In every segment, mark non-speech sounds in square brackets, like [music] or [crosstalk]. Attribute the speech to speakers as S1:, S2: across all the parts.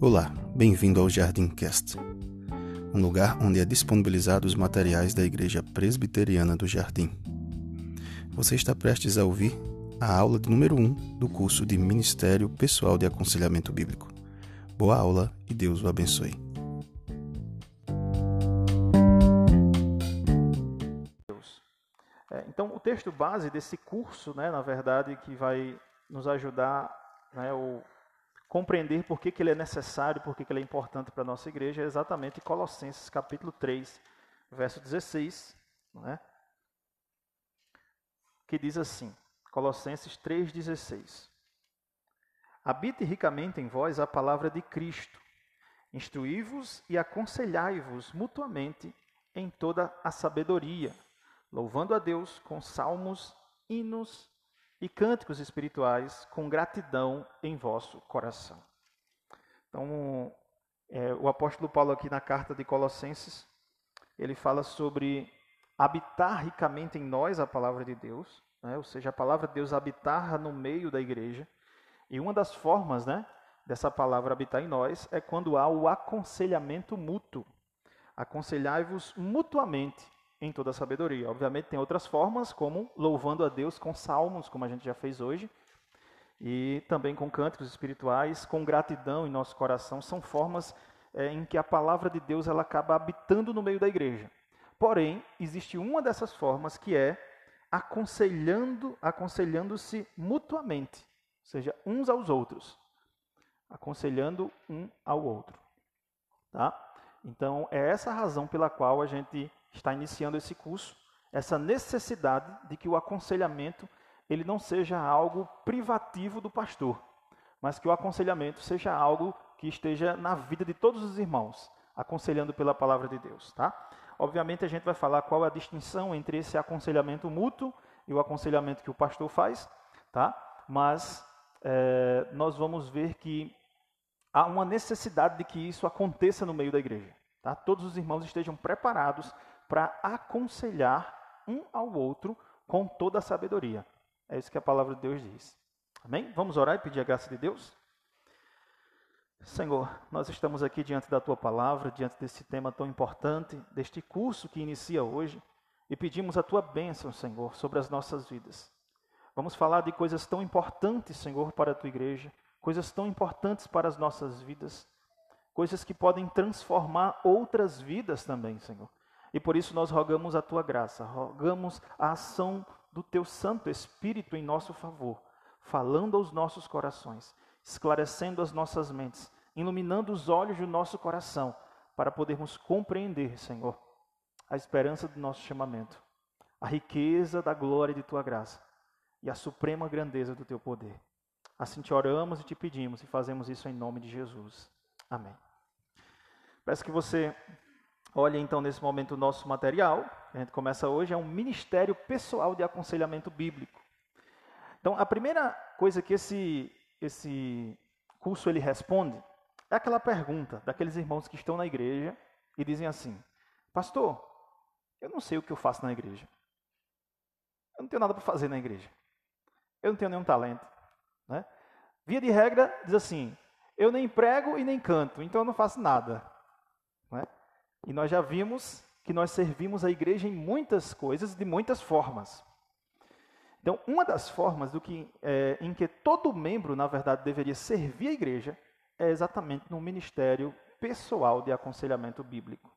S1: Olá, bem-vindo ao Jardim Cast, um lugar onde é disponibilizado os materiais da Igreja Presbiteriana do Jardim. Você está prestes a ouvir a aula de número 1 um do curso de Ministério Pessoal de Aconselhamento Bíblico. Boa aula e Deus o abençoe.
S2: É, então, o texto base desse curso, né, na verdade, que vai nos ajudar né, o compreender por que, que ele é necessário, por que, que ele é importante para a nossa igreja, é exatamente Colossenses capítulo 3, verso 16, né? que diz assim, Colossenses 3,16 Habite ricamente em vós a palavra de Cristo, instruí-vos e aconselhai-vos mutuamente em toda a sabedoria, louvando a Deus com salmos, hinos e cânticos espirituais com gratidão em vosso coração. Então, é, o apóstolo Paulo aqui na carta de Colossenses, ele fala sobre habitar ricamente em nós a palavra de Deus, né? ou seja, a palavra de Deus habitar no meio da igreja. E uma das formas né, dessa palavra habitar em nós é quando há o aconselhamento mútuo. Aconselhai-vos mutuamente em toda a sabedoria. Obviamente tem outras formas, como louvando a Deus com salmos, como a gente já fez hoje, e também com cânticos espirituais, com gratidão em nosso coração, são formas é, em que a palavra de Deus ela acaba habitando no meio da igreja. Porém, existe uma dessas formas que é aconselhando, aconselhando-se mutuamente, ou seja, uns aos outros, aconselhando um ao outro, tá? Então, é essa a razão pela qual a gente está iniciando esse curso, essa necessidade de que o aconselhamento ele não seja algo privativo do pastor, mas que o aconselhamento seja algo que esteja na vida de todos os irmãos, aconselhando pela palavra de Deus, tá? Obviamente a gente vai falar qual é a distinção entre esse aconselhamento mútuo e o aconselhamento que o pastor faz, tá? Mas é, nós vamos ver que há uma necessidade de que isso aconteça no meio da igreja, tá? Todos os irmãos estejam preparados para aconselhar um ao outro com toda a sabedoria. É isso que a palavra de Deus diz. Amém? Vamos orar e pedir a graça de Deus? Senhor, nós estamos aqui diante da tua palavra, diante desse tema tão importante, deste curso que inicia hoje, e pedimos a tua bênção, Senhor, sobre as nossas vidas. Vamos falar de coisas tão importantes, Senhor, para a tua igreja, coisas tão importantes para as nossas vidas, coisas que podem transformar outras vidas também, Senhor. E por isso nós rogamos a tua graça, rogamos a ação do teu Santo Espírito em nosso favor, falando aos nossos corações, esclarecendo as nossas mentes, iluminando os olhos do nosso coração, para podermos compreender, Senhor, a esperança do nosso chamamento, a riqueza da glória de tua graça e a suprema grandeza do teu poder. Assim te oramos e te pedimos e fazemos isso em nome de Jesus. Amém. Peço que você Olha então nesse momento o nosso material, a gente começa hoje, é um ministério pessoal de aconselhamento bíblico. Então, a primeira coisa que esse, esse curso ele responde é aquela pergunta daqueles irmãos que estão na igreja e dizem assim: Pastor, eu não sei o que eu faço na igreja. Eu não tenho nada para fazer na igreja. Eu não tenho nenhum talento. Né? Via de regra, diz assim: Eu nem prego e nem canto, então eu não faço nada. E nós já vimos que nós servimos a igreja em muitas coisas, de muitas formas. Então, uma das formas do que, é, em que todo membro, na verdade, deveria servir a igreja é exatamente no ministério pessoal de aconselhamento bíblico.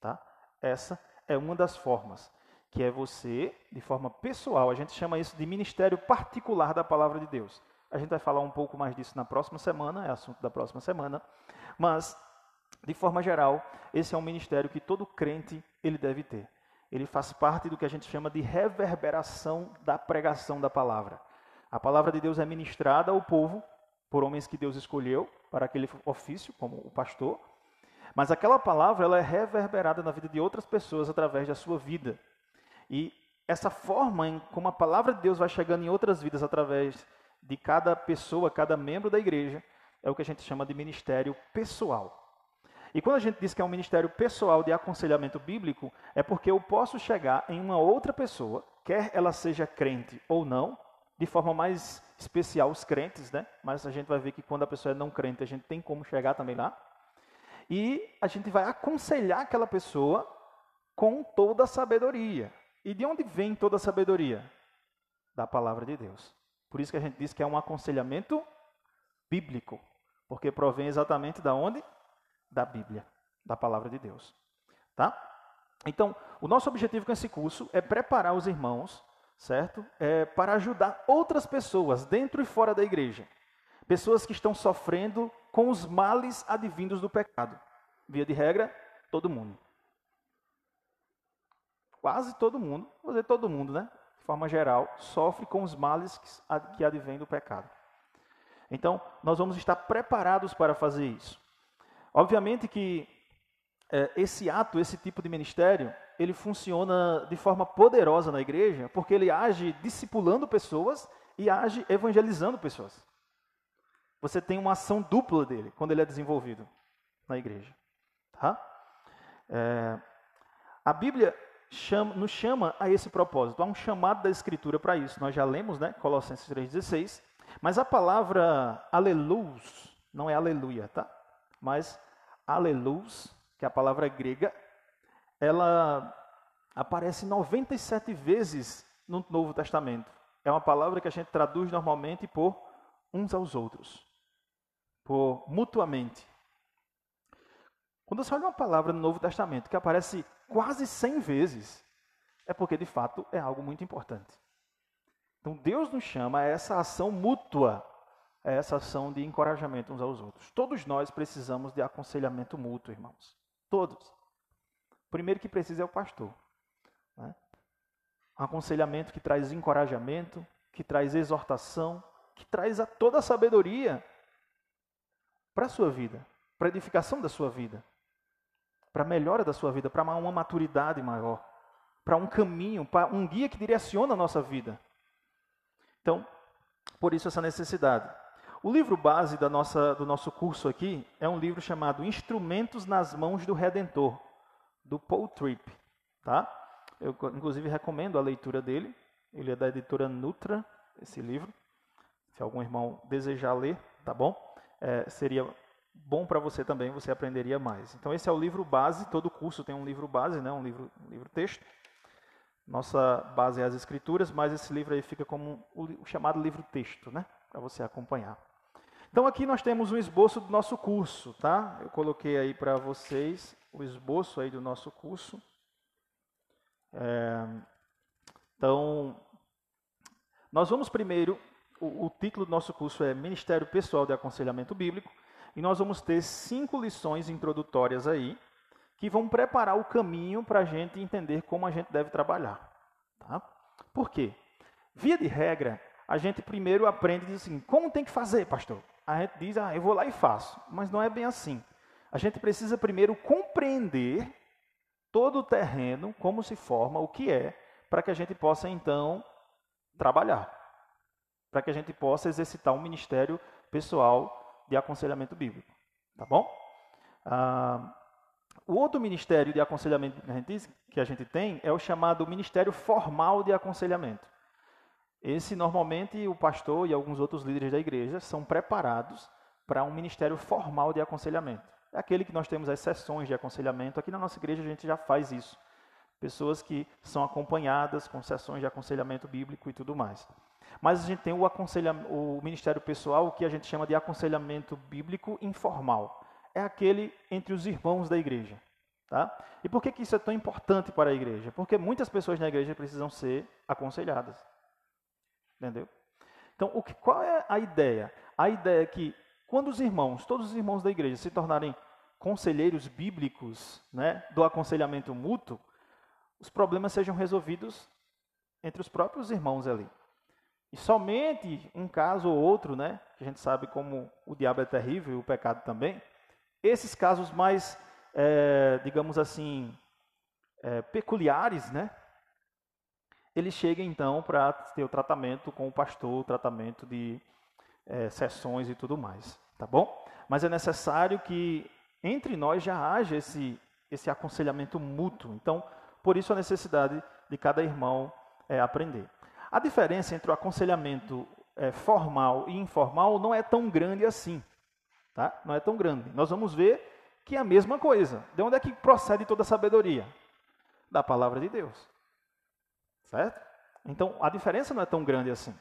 S2: Tá? Essa é uma das formas, que é você, de forma pessoal, a gente chama isso de ministério particular da palavra de Deus. A gente vai falar um pouco mais disso na próxima semana, é assunto da próxima semana, mas de forma geral, esse é um ministério que todo crente ele deve ter. Ele faz parte do que a gente chama de reverberação da pregação da palavra. A palavra de Deus é ministrada ao povo por homens que Deus escolheu para aquele ofício, como o pastor, mas aquela palavra ela é reverberada na vida de outras pessoas através da sua vida. E essa forma em como a palavra de Deus vai chegando em outras vidas através de cada pessoa, cada membro da igreja, é o que a gente chama de ministério pessoal. E quando a gente diz que é um ministério pessoal de aconselhamento bíblico, é porque eu posso chegar em uma outra pessoa, quer ela seja crente ou não, de forma mais especial os crentes, né? Mas a gente vai ver que quando a pessoa é não crente, a gente tem como chegar também lá. E a gente vai aconselhar aquela pessoa com toda a sabedoria. E de onde vem toda a sabedoria? Da palavra de Deus. Por isso que a gente diz que é um aconselhamento bíblico, porque provém exatamente da onde? Da Bíblia, da palavra de Deus. Tá? Então, o nosso objetivo com esse curso é preparar os irmãos, certo? É para ajudar outras pessoas dentro e fora da igreja. Pessoas que estão sofrendo com os males advindos do pecado. Via de regra, todo mundo. Quase todo mundo, vou dizer todo mundo, né? De forma geral, sofre com os males que advêm do pecado. Então, nós vamos estar preparados para fazer isso. Obviamente que é, esse ato, esse tipo de ministério, ele funciona de forma poderosa na igreja, porque ele age discipulando pessoas e age evangelizando pessoas. Você tem uma ação dupla dele quando ele é desenvolvido na igreja. Tá? É, a Bíblia chama, nos chama a esse propósito. Há um chamado da Escritura para isso. Nós já lemos, né? Colossenses 3,16. Mas a palavra aleluia não é aleluia, tá? Mas aleluia que é a palavra grega, ela aparece 97 vezes no Novo Testamento. É uma palavra que a gente traduz normalmente por uns aos outros, por mutuamente. Quando você olha uma palavra no Novo Testamento que aparece quase 100 vezes, é porque de fato é algo muito importante. Então Deus nos chama a essa ação mútua, a essa ação de encorajamento uns aos outros. Todos nós precisamos de aconselhamento mútuo, irmãos. Todos. O primeiro que precisa é o pastor. Né? Aconselhamento que traz encorajamento, que traz exortação, que traz a toda a sabedoria para a sua vida, para a edificação da sua vida, para a melhora da sua vida, para uma maturidade maior, para um caminho, para um guia que direciona a nossa vida. Então, por isso essa necessidade. O livro base nossa, do nosso curso aqui é um livro chamado Instrumentos nas Mãos do Redentor, do Paul Tripp. Tá? Eu, inclusive, recomendo a leitura dele. Ele é da editora Nutra, esse livro. Se algum irmão desejar ler, tá bom? É, seria bom para você também, você aprenderia mais. Então, esse é o livro base. Todo curso tem um livro base, né? um livro, um livro texto. Nossa base é as escrituras, mas esse livro aí fica como o chamado livro texto, né? Para você acompanhar. Então aqui nós temos um esboço do nosso curso, tá? Eu coloquei aí para vocês o esboço aí do nosso curso. É, então, nós vamos primeiro, o, o título do nosso curso é Ministério Pessoal de Aconselhamento Bíblico, e nós vamos ter cinco lições introdutórias aí, que vão preparar o caminho para a gente entender como a gente deve trabalhar. Tá? Por quê? Via de regra, a gente primeiro aprende assim, como tem que fazer, pastor? A gente diz, ah, eu vou lá e faço. Mas não é bem assim. A gente precisa primeiro compreender todo o terreno, como se forma, o que é, para que a gente possa então trabalhar. Para que a gente possa exercitar um ministério pessoal de aconselhamento bíblico. Tá bom? Ah, o outro ministério de aconselhamento que a, gente, que a gente tem é o chamado Ministério Formal de Aconselhamento. Esse normalmente o pastor e alguns outros líderes da igreja são preparados para um ministério formal de aconselhamento. É aquele que nós temos as sessões de aconselhamento. Aqui na nossa igreja a gente já faz isso. Pessoas que são acompanhadas com sessões de aconselhamento bíblico e tudo mais. Mas a gente tem o, o ministério pessoal, que a gente chama de aconselhamento bíblico informal. É aquele entre os irmãos da igreja. Tá? E por que, que isso é tão importante para a igreja? Porque muitas pessoas na igreja precisam ser aconselhadas. Entendeu? Então, o que, qual é a ideia? A ideia é que quando os irmãos, todos os irmãos da igreja, se tornarem conselheiros bíblicos né, do aconselhamento mútuo, os problemas sejam resolvidos entre os próprios irmãos ali. E somente um caso ou outro, né, que a gente sabe como o diabo é terrível e o pecado também, esses casos mais, é, digamos assim, é, peculiares, né, ele chega então para ter o tratamento com o pastor, o tratamento de é, sessões e tudo mais, tá bom? Mas é necessário que entre nós já haja esse, esse aconselhamento mútuo. Então, por isso a necessidade de cada irmão é, aprender. A diferença entre o aconselhamento é, formal e informal não é tão grande assim. Tá? Não é tão grande. Nós vamos ver que é a mesma coisa. De onde é que procede toda a sabedoria? Da palavra de Deus. Certo? Então, a diferença não é tão grande assim.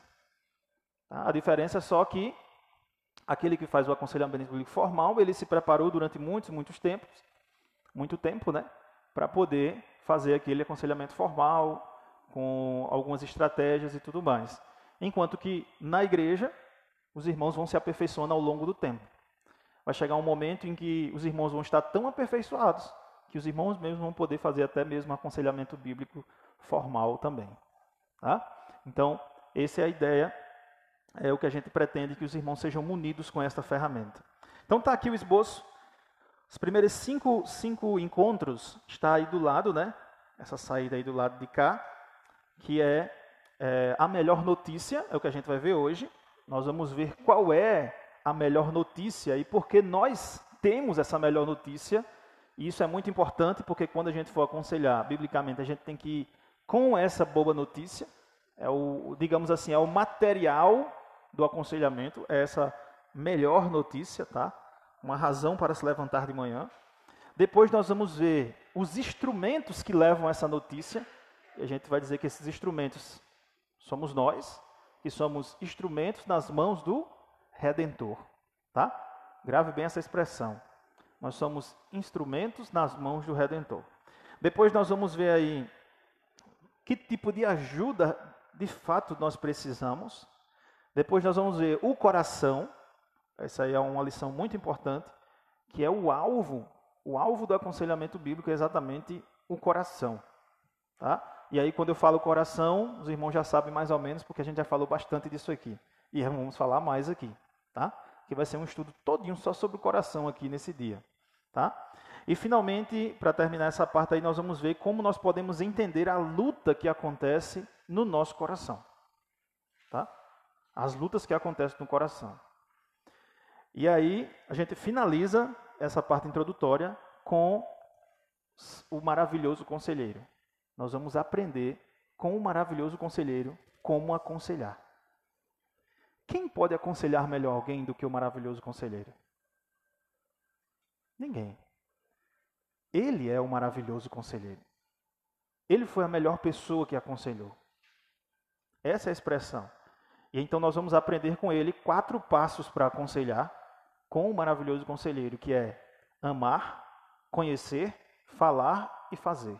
S2: Tá? A diferença é só que aquele que faz o aconselhamento bíblico formal, ele se preparou durante muitos, muitos tempos, muito tempo, né? Para poder fazer aquele aconselhamento formal, com algumas estratégias e tudo mais. Enquanto que na igreja, os irmãos vão se aperfeiçoando ao longo do tempo. Vai chegar um momento em que os irmãos vão estar tão aperfeiçoados que os irmãos mesmos vão poder fazer até mesmo aconselhamento bíblico formal também. Tá? Então, essa é a ideia, é o que a gente pretende que os irmãos sejam munidos com esta ferramenta. Então está aqui o esboço. Os primeiros cinco, cinco encontros está aí do lado, né? Essa saída aí do lado de cá, que é, é a melhor notícia, é o que a gente vai ver hoje. Nós vamos ver qual é a melhor notícia e por que nós temos essa melhor notícia. E isso é muito importante porque quando a gente for aconselhar biblicamente, a gente tem que com essa boa notícia. É o, digamos assim, é o material do aconselhamento, é essa melhor notícia, tá? Uma razão para se levantar de manhã. Depois nós vamos ver os instrumentos que levam essa notícia. E a gente vai dizer que esses instrumentos somos nós, que somos instrumentos nas mãos do redentor, tá? Grave bem essa expressão. Nós somos instrumentos nas mãos do redentor. Depois nós vamos ver aí que tipo de ajuda de fato nós precisamos. Depois nós vamos ver o coração. Essa aí é uma lição muito importante, que é o alvo, o alvo do aconselhamento bíblico é exatamente o coração, tá? E aí quando eu falo coração, os irmãos já sabem mais ou menos, porque a gente já falou bastante disso aqui. E vamos falar mais aqui, tá? Que vai ser um estudo todinho só sobre o coração aqui nesse dia, tá? E finalmente, para terminar essa parte aí, nós vamos ver como nós podemos entender a luta que acontece no nosso coração. Tá? As lutas que acontecem no coração. E aí, a gente finaliza essa parte introdutória com o maravilhoso conselheiro. Nós vamos aprender com o maravilhoso conselheiro como aconselhar. Quem pode aconselhar melhor alguém do que o maravilhoso conselheiro? Ninguém. Ele é o maravilhoso conselheiro. Ele foi a melhor pessoa que aconselhou. Essa é a expressão. E então nós vamos aprender com ele quatro passos para aconselhar com o maravilhoso conselheiro, que é amar, conhecer, falar e fazer.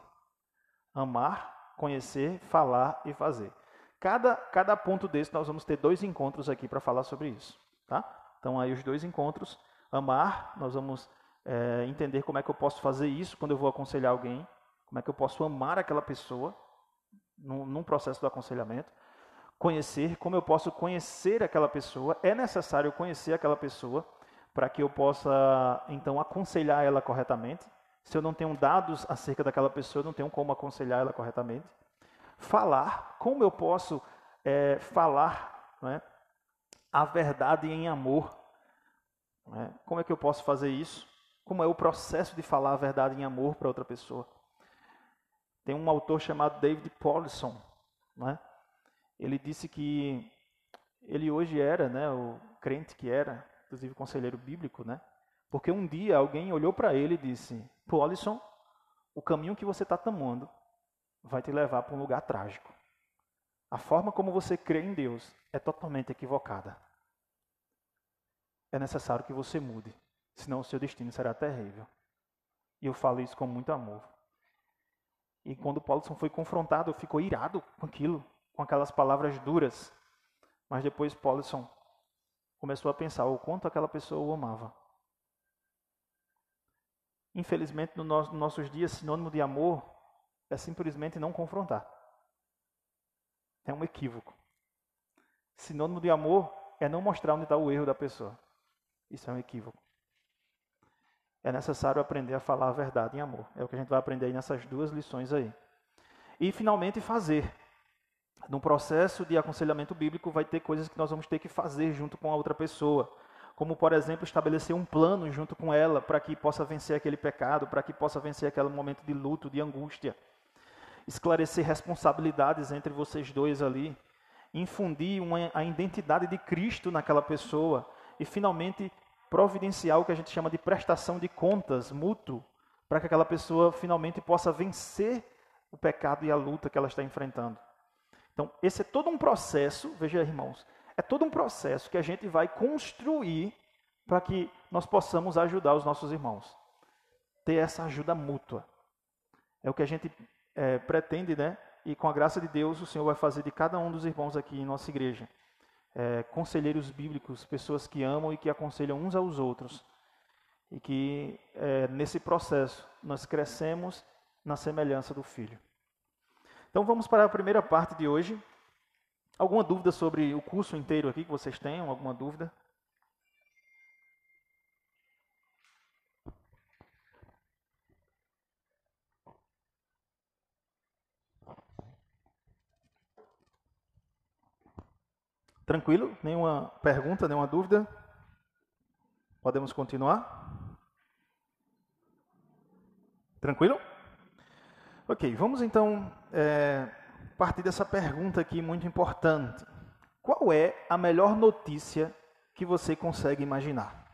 S2: Amar, conhecer, falar e fazer. Cada, cada ponto desse nós vamos ter dois encontros aqui para falar sobre isso. Tá? Então aí os dois encontros. Amar, nós vamos é, entender como é que eu posso fazer isso quando eu vou aconselhar alguém, como é que eu posso amar aquela pessoa num, num processo do aconselhamento, conhecer como eu posso conhecer aquela pessoa, é necessário conhecer aquela pessoa para que eu possa então aconselhar ela corretamente. Se eu não tenho dados acerca daquela pessoa, eu não tenho como aconselhar ela corretamente. Falar, como eu posso é, falar é, a verdade em amor. É? Como é que eu posso fazer isso? Como é o processo de falar a verdade em amor para outra pessoa. Tem um autor chamado David Paulson, né? ele disse que ele hoje era, né, o crente que era, inclusive conselheiro bíblico, né? Porque um dia alguém olhou para ele e disse: Paulson, o caminho que você está tomando vai te levar para um lugar trágico. A forma como você crê em Deus é totalmente equivocada. É necessário que você mude senão o seu destino será terrível. E eu falo isso com muito amor. E quando Paulson foi confrontado, ficou irado com aquilo, com aquelas palavras duras. Mas depois Paulson começou a pensar o quanto aquela pessoa o amava. Infelizmente, no nos nossos dias, sinônimo de amor é simplesmente não confrontar. É um equívoco. Sinônimo de amor é não mostrar onde está o erro da pessoa. Isso é um equívoco é necessário aprender a falar a verdade em amor. É o que a gente vai aprender aí nessas duas lições aí. E finalmente fazer. No processo de aconselhamento bíblico vai ter coisas que nós vamos ter que fazer junto com a outra pessoa. Como, por exemplo, estabelecer um plano junto com ela para que possa vencer aquele pecado, para que possa vencer aquele momento de luto, de angústia. Esclarecer responsabilidades entre vocês dois ali. infundir uma, a identidade de Cristo naquela pessoa e finalmente providenciar o que a gente chama de prestação de contas mútuo para que aquela pessoa finalmente possa vencer o pecado e a luta que ela está enfrentando. Então, esse é todo um processo, veja irmãos, é todo um processo que a gente vai construir para que nós possamos ajudar os nossos irmãos. Ter essa ajuda mútua. É o que a gente é, pretende, né? E com a graça de Deus, o Senhor vai fazer de cada um dos irmãos aqui em nossa igreja. É, conselheiros bíblicos, pessoas que amam e que aconselham uns aos outros. E que é, nesse processo nós crescemos na semelhança do Filho. Então vamos para a primeira parte de hoje. Alguma dúvida sobre o curso inteiro aqui que vocês tenham? Alguma dúvida? Tranquilo? Nenhuma pergunta, nenhuma dúvida? Podemos continuar? Tranquilo? Ok, vamos então é, partir dessa pergunta aqui muito importante. Qual é a melhor notícia que você consegue imaginar?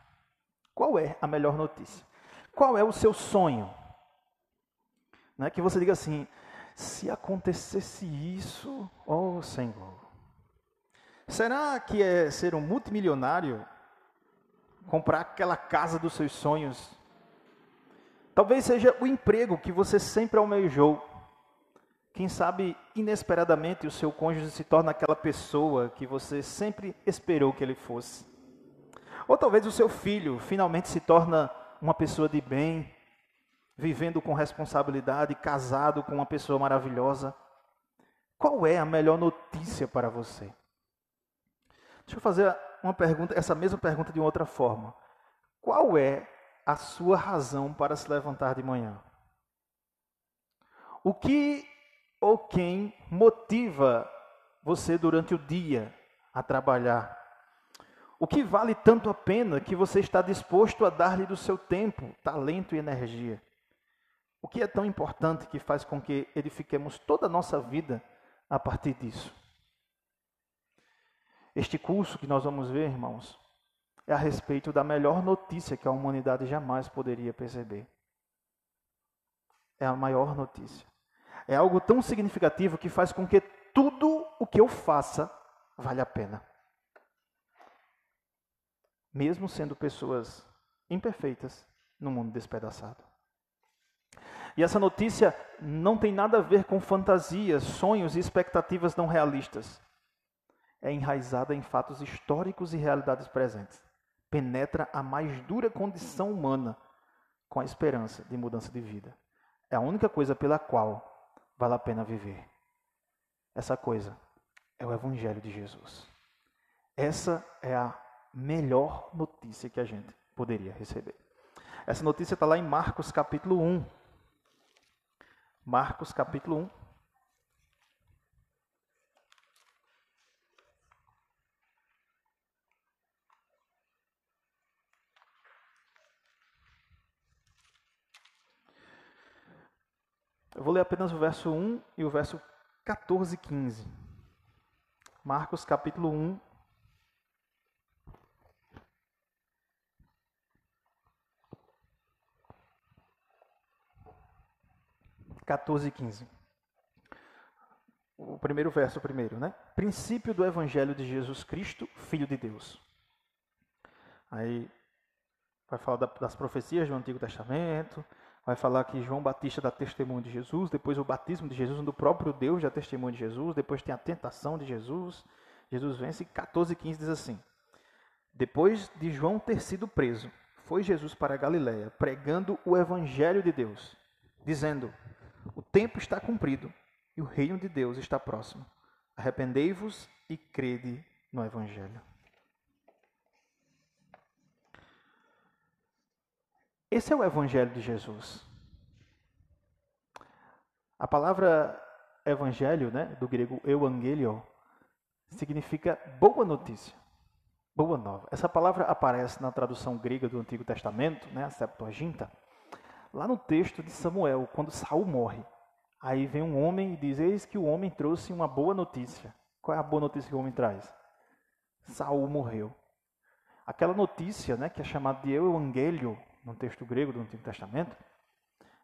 S2: Qual é a melhor notícia? Qual é o seu sonho? Né, que você diga assim: se acontecesse isso, oh Senhor, Será que é ser um multimilionário? Comprar aquela casa dos seus sonhos? Talvez seja o emprego que você sempre almejou. Quem sabe, inesperadamente, o seu cônjuge se torna aquela pessoa que você sempre esperou que ele fosse. Ou talvez o seu filho finalmente se torna uma pessoa de bem, vivendo com responsabilidade, casado com uma pessoa maravilhosa. Qual é a melhor notícia para você? Deixa eu fazer uma pergunta, essa mesma pergunta de outra forma. Qual é a sua razão para se levantar de manhã? O que ou quem motiva você durante o dia a trabalhar? O que vale tanto a pena que você está disposto a dar-lhe do seu tempo, talento e energia? O que é tão importante que faz com que edifiquemos toda a nossa vida a partir disso? Este curso que nós vamos ver, irmãos, é a respeito da melhor notícia que a humanidade jamais poderia perceber. É a maior notícia. É algo tão significativo que faz com que tudo o que eu faça vale a pena. Mesmo sendo pessoas imperfeitas no mundo despedaçado. E essa notícia não tem nada a ver com fantasias, sonhos e expectativas não realistas é enraizada em fatos históricos e realidades presentes. Penetra a mais dura condição humana com a esperança de mudança de vida. É a única coisa pela qual vale a pena viver. Essa coisa é o Evangelho de Jesus. Essa é a melhor notícia que a gente poderia receber. Essa notícia está lá em Marcos capítulo 1. Marcos capítulo 1. Eu vou ler apenas o verso 1 e o verso 14 e 15. Marcos capítulo 1. Quatorze e quinze. O primeiro verso, primeiro, né? Princípio do Evangelho de Jesus Cristo, Filho de Deus. Aí vai falar das profecias do Antigo Testamento, vai falar que João Batista dá testemunho de Jesus, depois o batismo de Jesus, do próprio Deus dá testemunho de Jesus, depois tem a tentação de Jesus. Jesus vence, 14 e 15 diz assim: Depois de João ter sido preso, foi Jesus para a Galiléia, pregando o evangelho de Deus, dizendo: O tempo está cumprido e o reino de Deus está próximo. Arrependei-vos e crede no evangelho. Esse é o Evangelho de Jesus. A palavra evangelho, né, do grego euangelio, significa boa notícia, boa nova. Essa palavra aparece na tradução grega do Antigo Testamento, né, a Septuaginta, lá no texto de Samuel, quando Saul morre. Aí vem um homem e diz: Eis que o homem trouxe uma boa notícia. Qual é a boa notícia que o homem traz? Saul morreu. Aquela notícia, né, que é chamada de Evangelho, no texto grego do Antigo Testamento,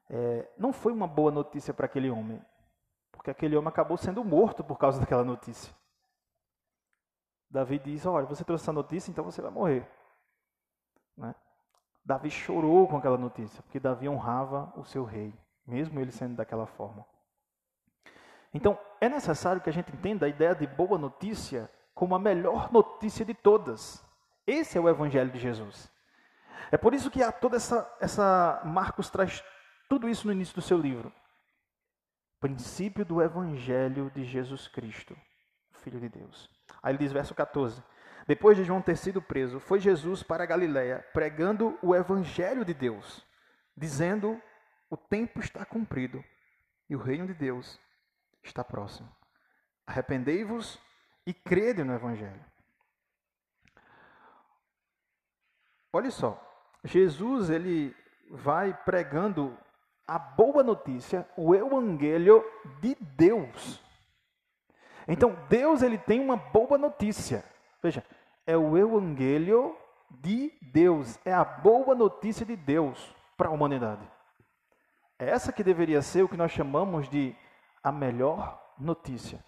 S2: é, não foi uma boa notícia para aquele homem, porque aquele homem acabou sendo morto por causa [laughs] daquela notícia. Davi diz: Olha, você trouxe essa notícia, então você vai morrer. Né? Davi chorou com aquela notícia, porque Davi honrava o seu rei, mesmo ele sendo daquela forma. Então, é necessário que a gente entenda a ideia de boa notícia como a melhor notícia de todas. Esse é o Evangelho de Jesus. É por isso que há toda essa, essa. Marcos traz tudo isso no início do seu livro. Princípio do Evangelho de Jesus Cristo, Filho de Deus. Aí ele diz, verso 14: Depois de João ter sido preso, foi Jesus para Galiléia, pregando o Evangelho de Deus, dizendo: O tempo está cumprido e o reino de Deus está próximo. Arrependei-vos e crede no Evangelho. Olha só, Jesus ele vai pregando a boa notícia, o evangelho de Deus. Então, Deus ele tem uma boa notícia. Veja, é o evangelho de Deus, é a boa notícia de Deus para a humanidade. É essa que deveria ser o que nós chamamos de a melhor notícia.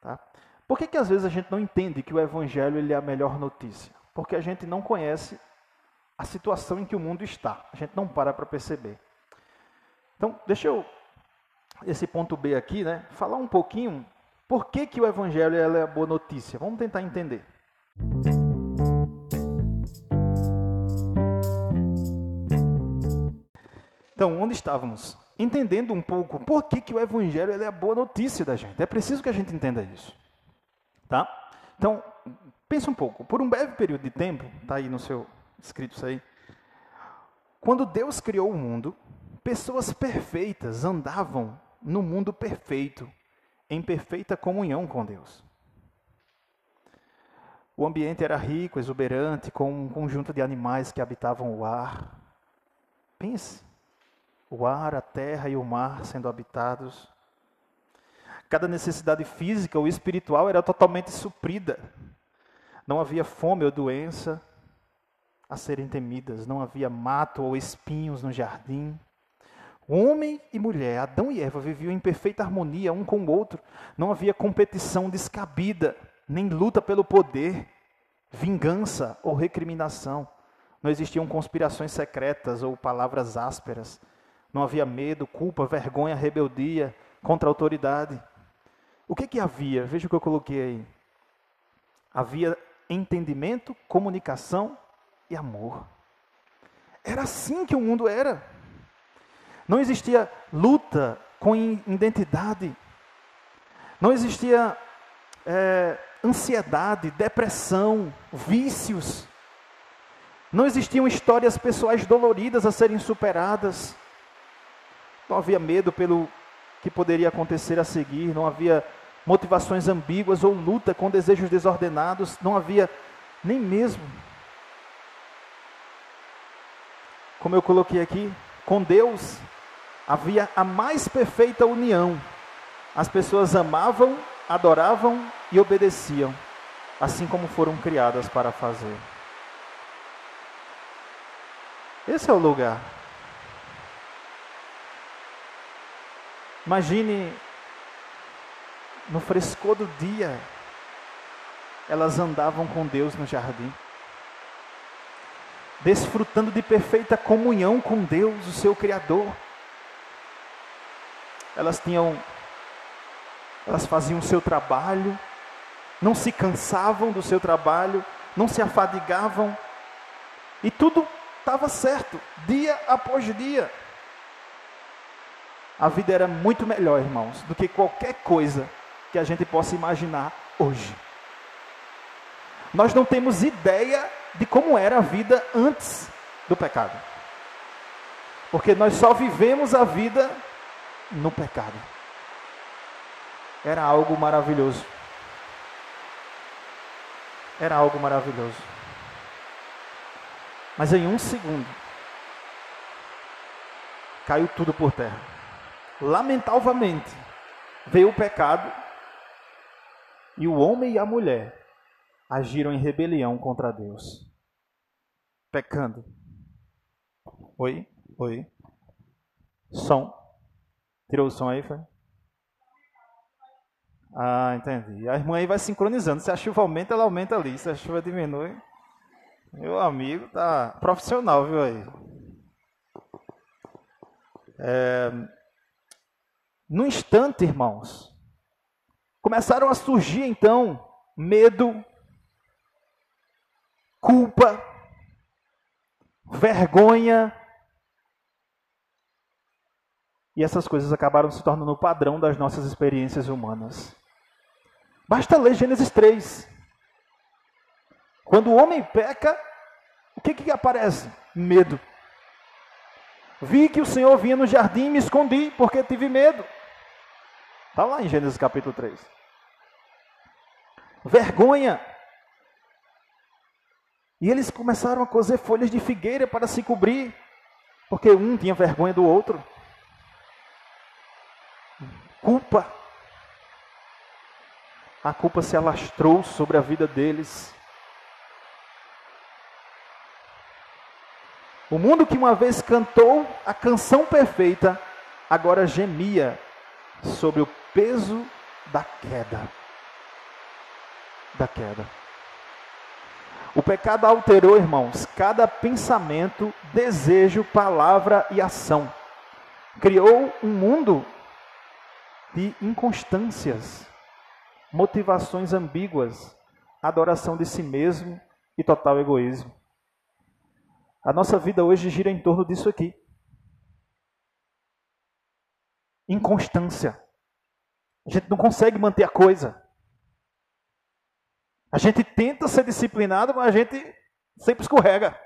S2: Tá? Por que, que às vezes a gente não entende que o Evangelho ele é a melhor notícia? Porque a gente não conhece a situação em que o mundo está. A gente não para para perceber. Então, deixa eu, esse ponto B aqui, né, falar um pouquinho por que, que o Evangelho é a boa notícia. Vamos tentar entender. Então, onde estávamos? entendendo um pouco por que, que o Evangelho é a boa notícia da gente. É preciso que a gente entenda isso. Tá? Então, pensa um pouco. Por um breve período de tempo, está aí no seu escrito isso aí. Quando Deus criou o mundo, pessoas perfeitas andavam no mundo perfeito, em perfeita comunhão com Deus. O ambiente era rico, exuberante, com um conjunto de animais que habitavam o ar. Pense, o ar, a terra e o mar sendo habitados. Cada necessidade física ou espiritual era totalmente suprida. Não havia fome ou doença a serem temidas, não havia mato ou espinhos no jardim. Homem e mulher, Adão e Eva viviam em perfeita harmonia um com o outro. Não havia competição descabida, nem luta pelo poder, vingança ou recriminação. Não existiam conspirações secretas ou palavras ásperas. Não havia medo, culpa, vergonha, rebeldia contra a autoridade. O que que havia? Veja o que eu coloquei aí. Havia entendimento, comunicação e amor. Era assim que o mundo era. Não existia luta com identidade. Não existia é, ansiedade, depressão, vícios. Não existiam histórias pessoais doloridas a serem superadas. Não havia medo pelo que poderia acontecer a seguir, não havia motivações ambíguas ou luta com desejos desordenados, não havia nem mesmo, como eu coloquei aqui, com Deus havia a mais perfeita união. As pessoas amavam, adoravam e obedeciam, assim como foram criadas para fazer. Esse é o lugar Imagine no frescor do dia, elas andavam com Deus no jardim, desfrutando de perfeita comunhão com Deus, o seu Criador. Elas tinham, elas faziam o seu trabalho, não se cansavam do seu trabalho, não se afadigavam, e tudo estava certo, dia após dia a vida era muito melhor, irmãos, do que qualquer coisa que a gente possa imaginar hoje. Nós não temos ideia de como era a vida antes do pecado. Porque nós só vivemos a vida no pecado. Era algo maravilhoso. Era algo maravilhoso. Mas em um segundo, caiu tudo por terra lamentavelmente, veio o pecado E o homem e a mulher agiram em rebelião contra Deus, pecando. Oi? Oi? Som. Tirou o som aí, foi? Ah, entendi. A irmã aí vai sincronizando. Se a chuva aumenta, ela aumenta ali. Se a chuva diminui. Meu amigo tá profissional, viu aí? É... No instante, irmãos, começaram a surgir então medo, culpa, vergonha. E essas coisas acabaram se tornando o padrão das nossas experiências humanas. Basta ler Gênesis 3. Quando o homem peca, o que, que aparece? Medo. Vi que o Senhor vinha no jardim e me escondi, porque tive medo. Está lá em Gênesis capítulo 3. Vergonha. E eles começaram a cozer folhas de figueira para se cobrir, porque um tinha vergonha do outro. Culpa a culpa se alastrou sobre a vida deles. O mundo que uma vez cantou a canção perfeita, agora gemia sobre o peso da queda. Da queda. O pecado alterou, irmãos, cada pensamento, desejo, palavra e ação. Criou um mundo de inconstâncias motivações ambíguas, adoração de si mesmo e total egoísmo. A nossa vida hoje gira em torno disso aqui. Inconstância. A gente não consegue manter a coisa. A gente tenta ser disciplinado, mas a gente sempre escorrega.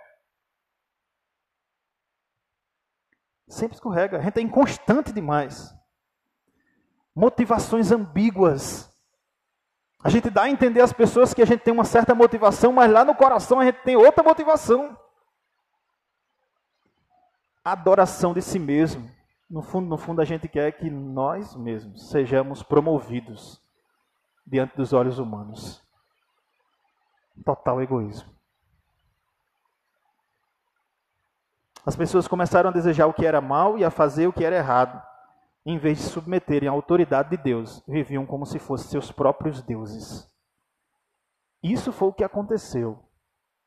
S2: Sempre escorrega. A gente é inconstante demais. Motivações ambíguas. A gente dá a entender às pessoas que a gente tem uma certa motivação, mas lá no coração a gente tem outra motivação. Adoração de si mesmo. No fundo, no fundo a gente quer que nós mesmos sejamos promovidos diante dos olhos humanos. Total egoísmo. As pessoas começaram a desejar o que era mal e a fazer o que era errado em vez de submeterem à autoridade de Deus, viviam como se fossem seus próprios deuses. Isso foi o que aconteceu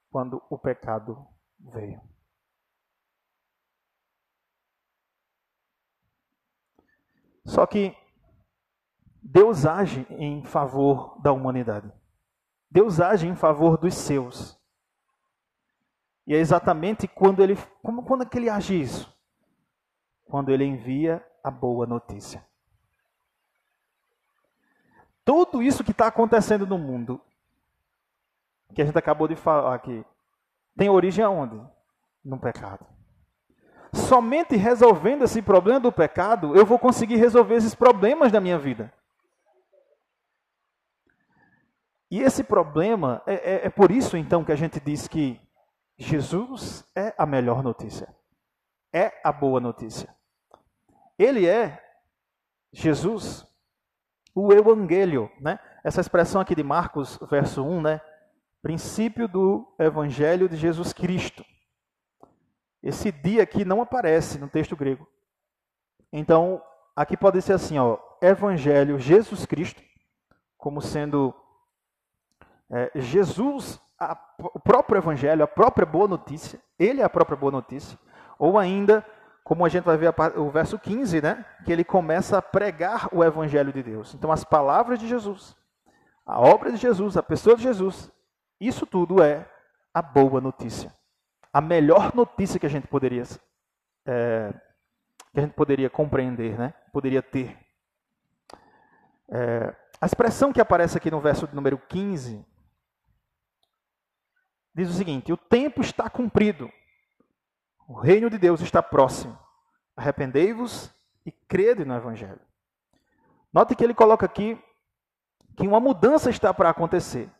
S2: quando o pecado veio. Só que Deus age em favor da humanidade. Deus age em favor dos seus. E é exatamente quando ele, como quando é que ele age isso? Quando ele envia a boa notícia. Tudo isso que está acontecendo no mundo, que a gente acabou de falar aqui, tem origem aonde? No pecado. Somente resolvendo esse problema do pecado, eu vou conseguir resolver esses problemas da minha vida. E esse problema, é, é, é por isso então que a gente diz que Jesus é a melhor notícia. É a boa notícia. Ele é Jesus, o Evangelho, né? Essa expressão aqui de Marcos, verso 1, né? Princípio do Evangelho de Jesus Cristo. Esse dia aqui não aparece no texto grego. Então, aqui pode ser assim, ó, Evangelho Jesus Cristo, como sendo é, Jesus, a, o próprio Evangelho, a própria boa notícia, ele é a própria boa notícia, ou ainda como a gente vai ver o verso 15, né? Que ele começa a pregar o evangelho de Deus. Então, as palavras de Jesus, a obra de Jesus, a pessoa de Jesus, isso tudo é a boa notícia. A melhor notícia que a gente poderia, é, que a gente poderia compreender, né? Poderia ter. É, a expressão que aparece aqui no verso número 15 diz o seguinte: O tempo está cumprido o reino de Deus está próximo. Arrependei-vos e crede no Evangelho. Note que ele coloca aqui que uma mudança está para acontecer,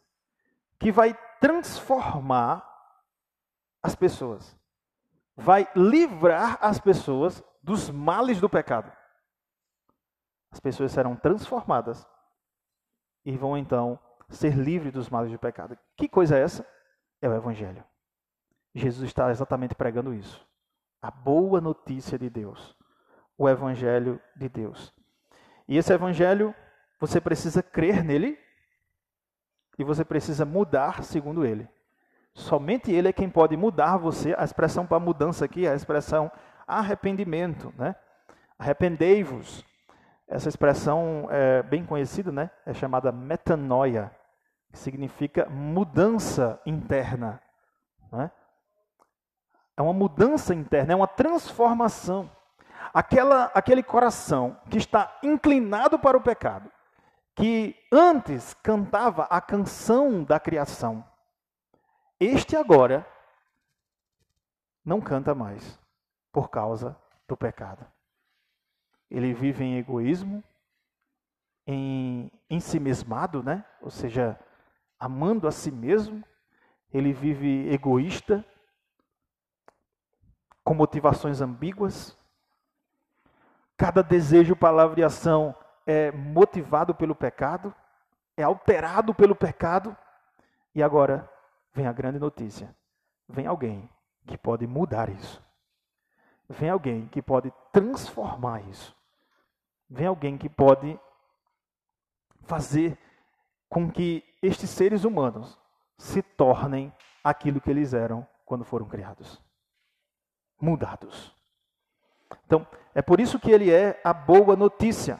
S2: que vai transformar as pessoas, vai livrar as pessoas dos males do pecado. As pessoas serão transformadas e vão então ser livres dos males do pecado. Que coisa é essa? É o Evangelho. Jesus está exatamente pregando isso. A boa notícia de Deus. O Evangelho de Deus. E esse Evangelho, você precisa crer nele e você precisa mudar segundo ele. Somente ele é quem pode mudar você. A expressão para mudança aqui é a expressão arrependimento, né? Arrependei-vos. Essa expressão é bem conhecida, né? É chamada metanoia, significa mudança interna, né? É uma mudança interna, é uma transformação. Aquela, aquele coração que está inclinado para o pecado, que antes cantava a canção da criação, este agora não canta mais por causa do pecado. Ele vive em egoísmo, em ensimesmado, né? Ou seja, amando a si mesmo. Ele vive egoísta, com motivações ambíguas. Cada desejo, palavra e ação é motivado pelo pecado, é alterado pelo pecado. E agora vem a grande notícia: vem alguém que pode mudar isso. Vem alguém que pode transformar isso. Vem alguém que pode fazer com que estes seres humanos se tornem aquilo que eles eram quando foram criados mudados. Então, é por isso que ele é a boa notícia.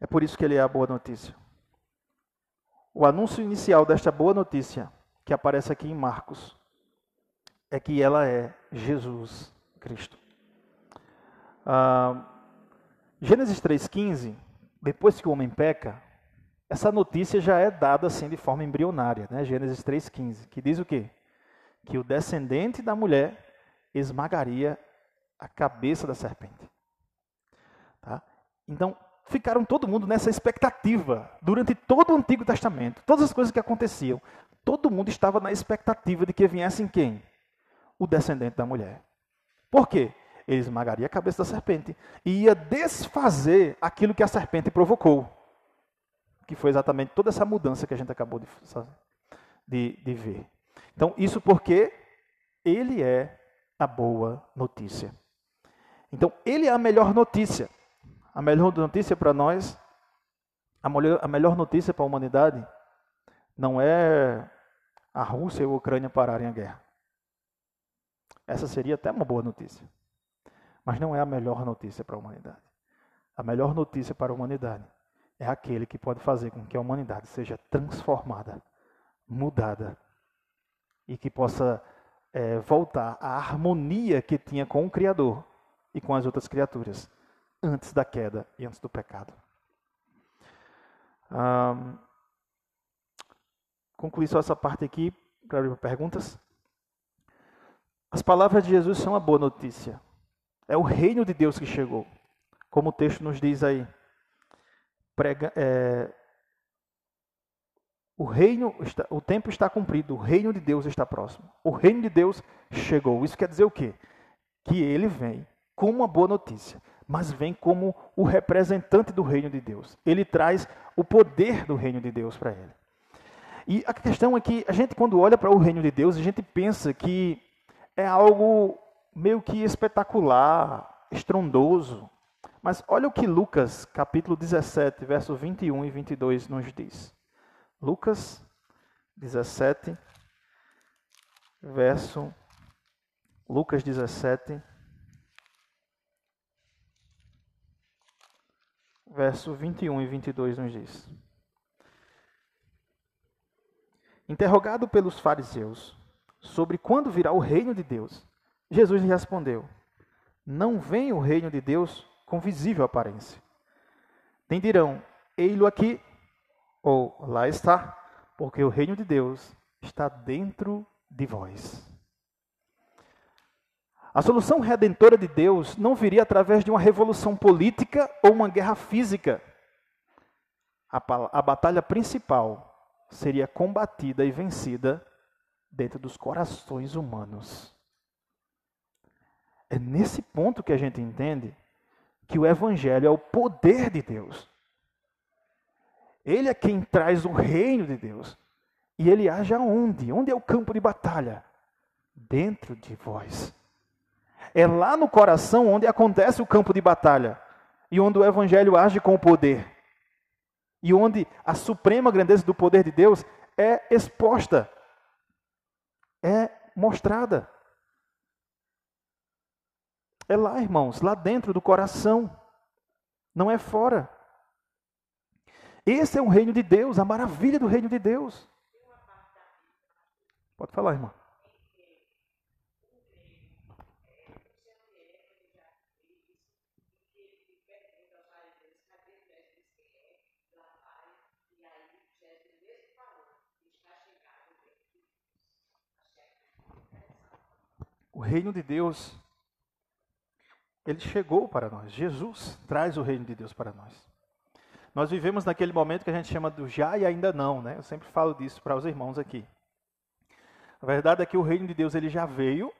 S2: É por isso que ele é a boa notícia. O anúncio inicial desta boa notícia, que aparece aqui em Marcos, é que ela é Jesus Cristo. Ah, Gênesis 3,15, depois que o homem peca, essa notícia já é dada assim de forma embrionária, né? Gênesis 3,15, que diz o quê? Que o descendente da mulher esmagaria a cabeça da serpente. Tá? Então, ficaram todo mundo nessa expectativa durante todo o Antigo Testamento. Todas as coisas que aconteciam, todo mundo estava na expectativa de que viessem quem? O descendente da mulher. Por quê? Ele esmagaria a cabeça da serpente e ia desfazer aquilo que a serpente provocou. Que foi exatamente toda essa mudança que a gente acabou de, de, de ver. Então, isso porque ele é a boa notícia. Então, ele é a melhor notícia. A melhor notícia para nós, a a melhor notícia para a humanidade, não é a Rússia e a Ucrânia pararem a guerra. Essa seria até uma boa notícia. Mas não é a melhor notícia para a humanidade. A melhor notícia para a humanidade é aquele que pode fazer com que a humanidade seja transformada, mudada e que possa é, voltar à harmonia que tinha com o Criador e com as outras criaturas antes da queda e antes do pecado. Um, só essa parte aqui para abrir perguntas. As palavras de Jesus são uma boa notícia. É o reino de Deus que chegou. Como o texto nos diz aí. Prega, é, o reino, está, o tempo está cumprido, o reino de Deus está próximo. O reino de Deus chegou. Isso quer dizer o quê? Que ele vem com uma boa notícia mas vem como o representante do reino de Deus. Ele traz o poder do reino de Deus para ele. E a questão é que a gente, quando olha para o reino de Deus, a gente pensa que é algo meio que espetacular, estrondoso. Mas olha o que Lucas, capítulo 17, verso 21 e 22 nos diz. Lucas 17, verso Lucas 17, verso 21 e 22 nos diz: Interrogado pelos fariseus sobre quando virá o reino de Deus, Jesus lhe respondeu: Não vem o reino de Deus com visível aparência. Nem dirão: Ei-lo aqui, ou lá está, porque o reino de Deus está dentro de vós. A solução redentora de Deus não viria através de uma revolução política ou uma guerra física. A, a batalha principal seria combatida e vencida dentro dos corações humanos. É nesse ponto que a gente entende que o Evangelho é o poder de Deus. Ele é quem traz o reino de Deus. E ele age aonde? Onde é o campo de batalha? Dentro de vós. É lá no coração onde acontece o campo de batalha e onde o evangelho age com o poder. E onde a suprema grandeza do poder de Deus é exposta, é mostrada. É lá, irmãos, lá dentro do coração, não é fora. Esse é o reino de Deus, a maravilha do reino de Deus. Pode falar, irmão. O reino de Deus, ele chegou para nós. Jesus traz o reino de Deus para nós. Nós vivemos naquele momento que a gente chama do já e ainda não, né? Eu sempre falo disso para os irmãos aqui. A verdade é que o reino de Deus ele já veio,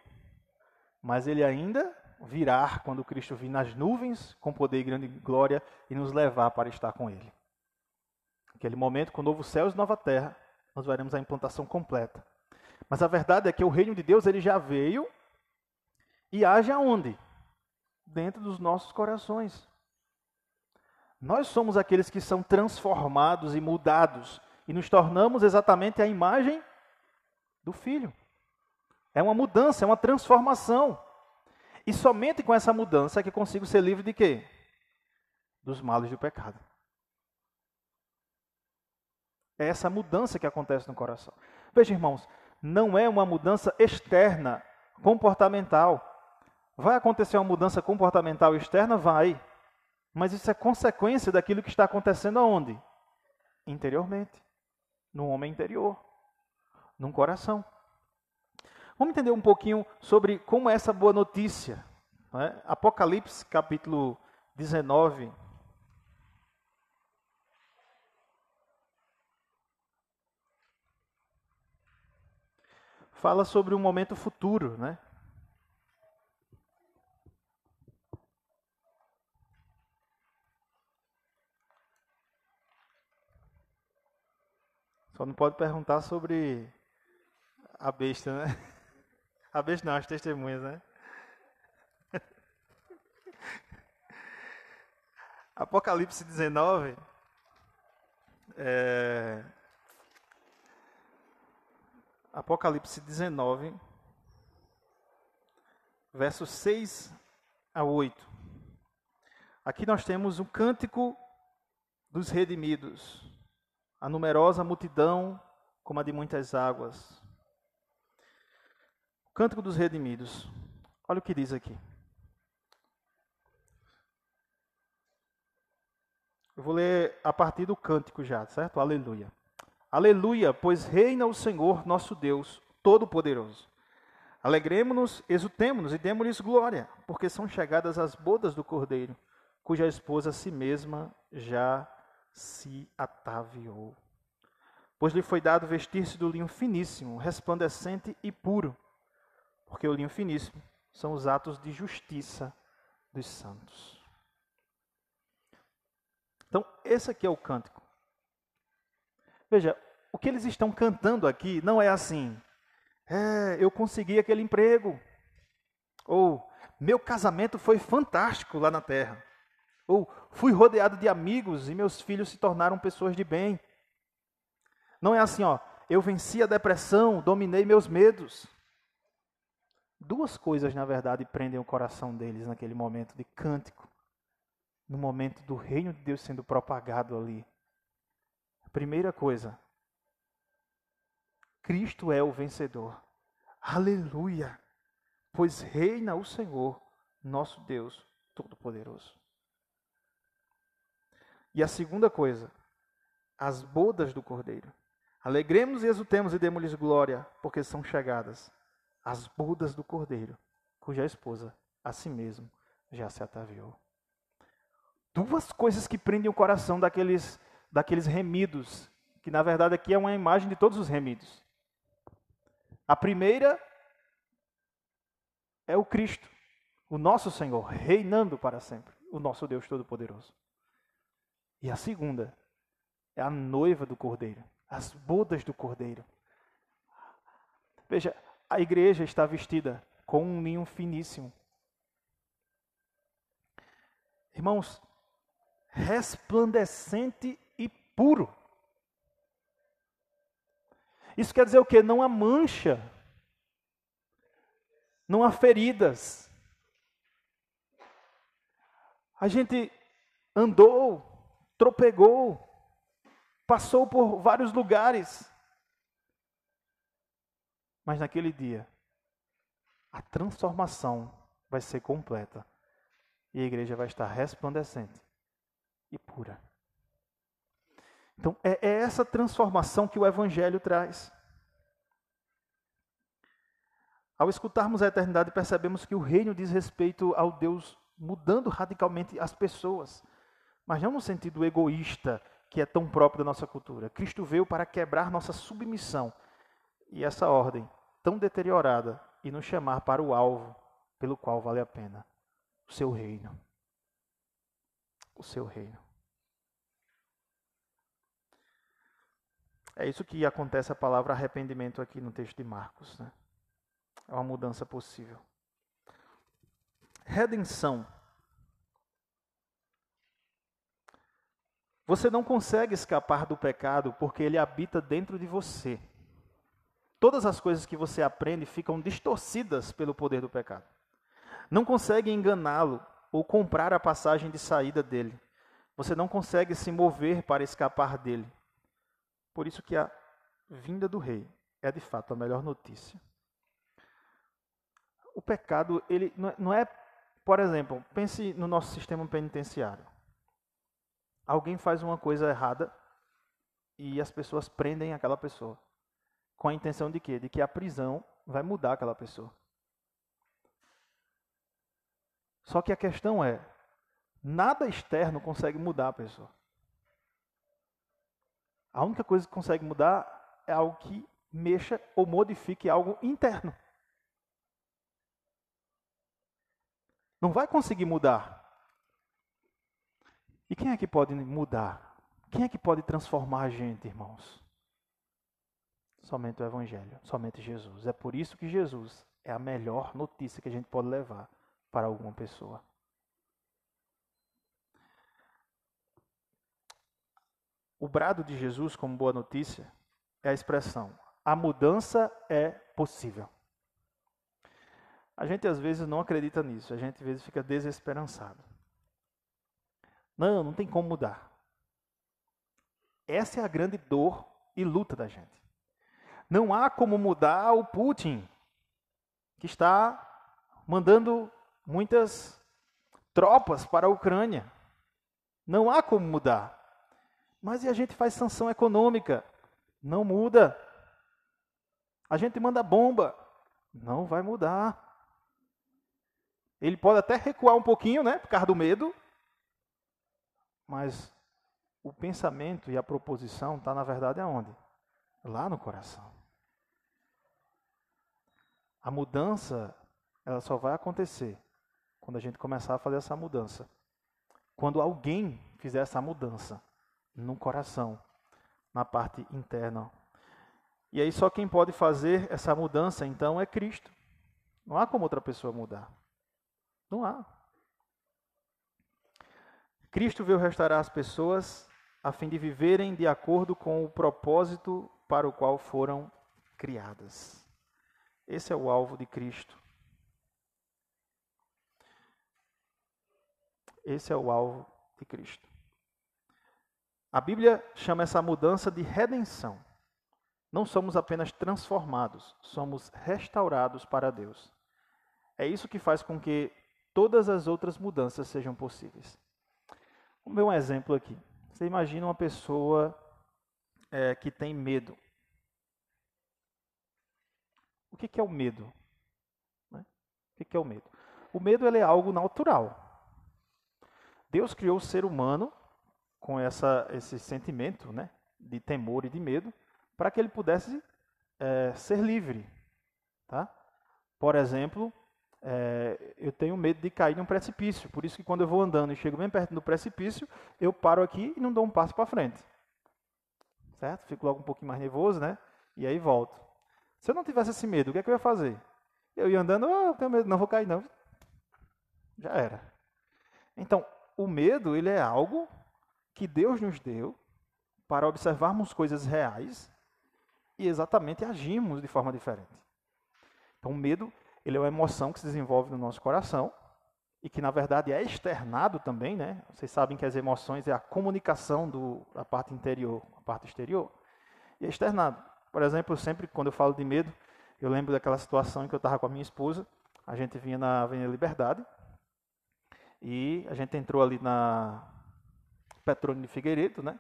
S2: mas ele ainda virá quando Cristo vir nas nuvens com poder e grande glória e nos levar para estar com ele. Aquele momento com novo céus e nova terra, nós veremos a implantação completa. Mas a verdade é que o reino de Deus ele já veio e age aonde? Dentro dos nossos corações. Nós somos aqueles que são transformados e mudados e nos tornamos exatamente a imagem do Filho. É uma mudança, é uma transformação. E somente com essa mudança é que consigo ser livre de quê? Dos males do pecado. É essa mudança que acontece no coração. Veja, irmãos, não é uma mudança externa, comportamental. Vai acontecer uma mudança comportamental externa? Vai. Mas isso é consequência daquilo que está acontecendo aonde? Interiormente. No homem interior. Num coração. Vamos entender um pouquinho sobre como é essa boa notícia. É? Apocalipse capítulo 19. Fala sobre um momento futuro, né? Só não pode perguntar sobre a besta, né? [laughs] A besta não, as testemunhas, né? [laughs] Apocalipse 19. É... Apocalipse 19, versos 6 a 8. Aqui nós temos o cântico dos redimidos a numerosa multidão como a de muitas águas. O cântico dos redimidos. Olha o que diz aqui. Eu vou ler a partir do cântico já, certo? Aleluia. Aleluia, pois reina o Senhor nosso Deus, Todo-Poderoso. Alegremos-nos, exultemos-nos e demos-lhes glória, porque são chegadas as bodas do Cordeiro, cuja esposa a si mesma já se ataviou. Pois lhe foi dado vestir-se do linho finíssimo, resplandecente e puro, porque o linho finíssimo são os atos de justiça dos santos. Então, esse aqui é o cântico. Veja, o que eles estão cantando aqui não é assim, é, eu consegui aquele emprego, ou meu casamento foi fantástico lá na terra. Ou fui rodeado de amigos e meus filhos se tornaram pessoas de bem. Não é assim, ó, eu venci a depressão, dominei meus medos. Duas coisas, na verdade, prendem o coração deles naquele momento de cântico, no momento do reino de Deus sendo propagado ali. A primeira coisa, Cristo é o vencedor. Aleluia! Pois reina o Senhor, nosso Deus Todo-Poderoso. E a segunda coisa, as bodas do cordeiro. Alegremos e exultemos e demos-lhes glória, porque são chegadas as bodas do cordeiro, cuja esposa, a si mesmo, já se ataviou. Duas coisas que prendem o coração daqueles, daqueles remidos, que na verdade aqui é uma imagem de todos os remidos. A primeira é o Cristo, o nosso Senhor, reinando para sempre, o nosso Deus Todo-Poderoso. E a segunda é a noiva do cordeiro, as bodas do cordeiro. Veja, a igreja está vestida com um linho finíssimo. Irmãos, resplandecente e puro. Isso quer dizer o quê? Não há mancha, não há feridas. A gente andou, tropegou, passou por vários lugares. Mas naquele dia, a transformação vai ser completa e a igreja vai estar resplandecente e pura. Então, é, é essa transformação que o Evangelho traz. Ao escutarmos a eternidade, percebemos que o reino diz respeito ao Deus mudando radicalmente as pessoas, mas não no sentido egoísta que é tão próprio da nossa cultura. Cristo veio para quebrar nossa submissão e essa ordem tão deteriorada e nos chamar para o alvo pelo qual vale a pena o seu reino. O seu reino. É isso que acontece a palavra arrependimento aqui no texto de Marcos. Né? É uma mudança possível. Redenção. Você não consegue escapar do pecado porque ele habita dentro de você. Todas as coisas que você aprende ficam distorcidas pelo poder do pecado. Não consegue enganá-lo ou comprar a passagem de saída dele. Você não consegue se mover para escapar dele. Por isso que a vinda do rei é de fato a melhor notícia. O pecado, ele não é, por exemplo, pense no nosso sistema penitenciário. Alguém faz uma coisa errada e as pessoas prendem aquela pessoa. Com a intenção de quê? De que a prisão vai mudar aquela pessoa. Só que a questão é, nada externo consegue mudar a pessoa. A única coisa que consegue mudar é algo que mexa ou modifique algo interno. Não vai conseguir mudar. E quem é que pode mudar? Quem é que pode transformar a gente, irmãos? Somente o Evangelho, somente Jesus. É por isso que Jesus é a melhor notícia que a gente pode levar para alguma pessoa. O brado de Jesus, como boa notícia, é a expressão: a mudança é possível. A gente às vezes não acredita nisso, a gente às vezes fica desesperançado. Não, não tem como mudar. Essa é a grande dor e luta da gente. Não há como mudar o Putin, que está mandando muitas tropas para a Ucrânia. Não há como mudar. Mas e a gente faz sanção econômica? Não muda. A gente manda bomba? Não vai mudar. Ele pode até recuar um pouquinho, né, por causa do medo, mas o pensamento e a proposição está, na verdade, aonde? Lá no coração. A mudança, ela só vai acontecer quando a gente começar a fazer essa mudança. Quando alguém fizer essa mudança no coração, na parte interna. E aí só quem pode fazer essa mudança então é Cristo. Não há como outra pessoa mudar. Não há. Cristo veio restaurar as pessoas a fim de viverem de acordo com o propósito para o qual foram criadas. Esse é o alvo de Cristo. Esse é o alvo de Cristo. A Bíblia chama essa mudança de redenção. Não somos apenas transformados, somos restaurados para Deus. É isso que faz com que todas as outras mudanças sejam possíveis. Vamos ver um exemplo aqui. Você imagina uma pessoa é, que tem medo. O que, que é o medo? Né? O que, que é o medo? O medo ele é algo natural. Deus criou o ser humano com essa, esse sentimento né, de temor e de medo, para que ele pudesse é, ser livre. Tá? Por exemplo, é, eu tenho medo de cair num precipício, por isso que quando eu vou andando e chego bem perto do precipício, eu paro aqui e não dou um passo para frente. certo? Fico logo um pouquinho mais nervoso, né? E aí volto. Se eu não tivesse esse medo, o que, é que eu ia fazer? Eu ia andando, oh, tenho medo, não vou cair não. Já era. Então, o medo, ele é algo que Deus nos deu para observarmos coisas reais e exatamente agimos de forma diferente. Então, o medo, ele é uma emoção que se desenvolve no nosso coração e que, na verdade, é externado também, né? Vocês sabem que as emoções é a comunicação do, da parte interior a parte exterior. E é externado. Por exemplo, sempre quando eu falo de medo, eu lembro daquela situação em que eu estava com a minha esposa, a gente vinha na Avenida Liberdade, e a gente entrou ali na Petrônio de Figueiredo, né?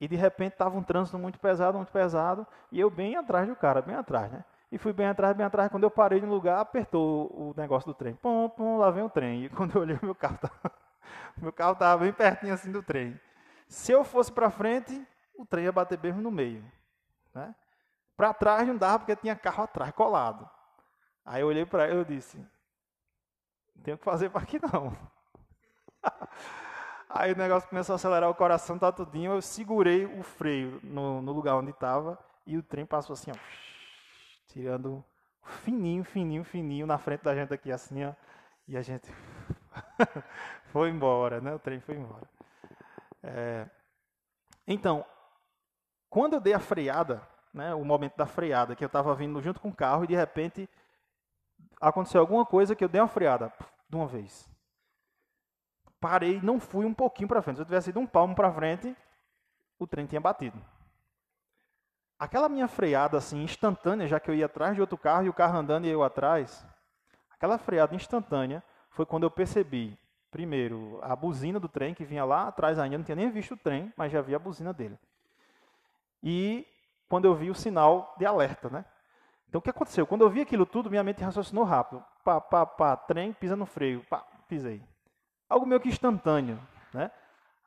S2: E de repente estava um trânsito muito pesado, muito pesado, e eu bem atrás do cara, bem atrás, né? E fui bem atrás, bem atrás. Quando eu parei no lugar, apertou o negócio do trem. Pum, pum, lá vem o trem. E [laughs] quando eu olhei, meu carro estava, [laughs] meu carro estava bem pertinho assim do trem. Se eu fosse para frente, o trem ia bater mesmo no meio, né? Para trás não dava porque tinha carro atrás colado. Aí eu olhei para ele e disse: não tenho o que fazer para aqui não. [laughs] Aí o negócio começou a acelerar o coração, tá tudinho. Eu segurei o freio no, no lugar onde estava e o trem passou assim, ó, tirando fininho, fininho, fininho na frente da gente aqui, assim, ó. E a gente [laughs] foi embora, né? O trem foi embora. É... Então, quando eu dei a freada, né, o momento da freada, que eu estava vindo junto com o carro e de repente aconteceu alguma coisa que eu dei uma freada de uma vez. Parei, não fui um pouquinho para frente. Se eu tivesse ido um palmo para frente, o trem tinha batido. Aquela minha freada assim instantânea, já que eu ia atrás de outro carro e o carro andando e eu atrás, aquela freada instantânea foi quando eu percebi, primeiro, a buzina do trem que vinha lá atrás ainda, não tinha nem visto o trem, mas já vi a buzina dele. E quando eu vi o sinal de alerta, né? Então o que aconteceu? Quando eu vi aquilo tudo, minha mente raciocinou rápido. Pá, pá, pá, trem, pisa no freio, pá, pisei. Algo meio que instantâneo, né?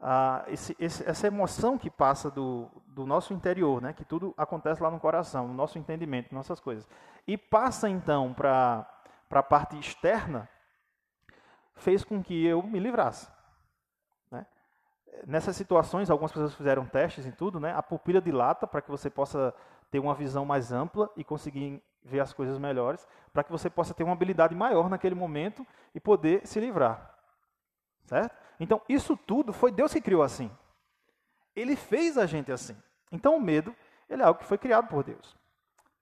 S2: Ah, esse, esse, essa emoção que passa do, do nosso interior, né? Que tudo acontece lá no coração, no nosso entendimento, nossas coisas. E passa então para a parte externa, fez com que eu me livrasse. Né? Nessas situações, algumas pessoas fizeram testes em tudo, né? A pupila dilata para que você possa ter uma visão mais ampla e conseguir ver as coisas melhores, para que você possa ter uma habilidade maior naquele momento e poder se livrar. Certo? Então, isso tudo foi Deus que criou assim. Ele fez a gente assim. Então, o medo, ele é algo que foi criado por Deus.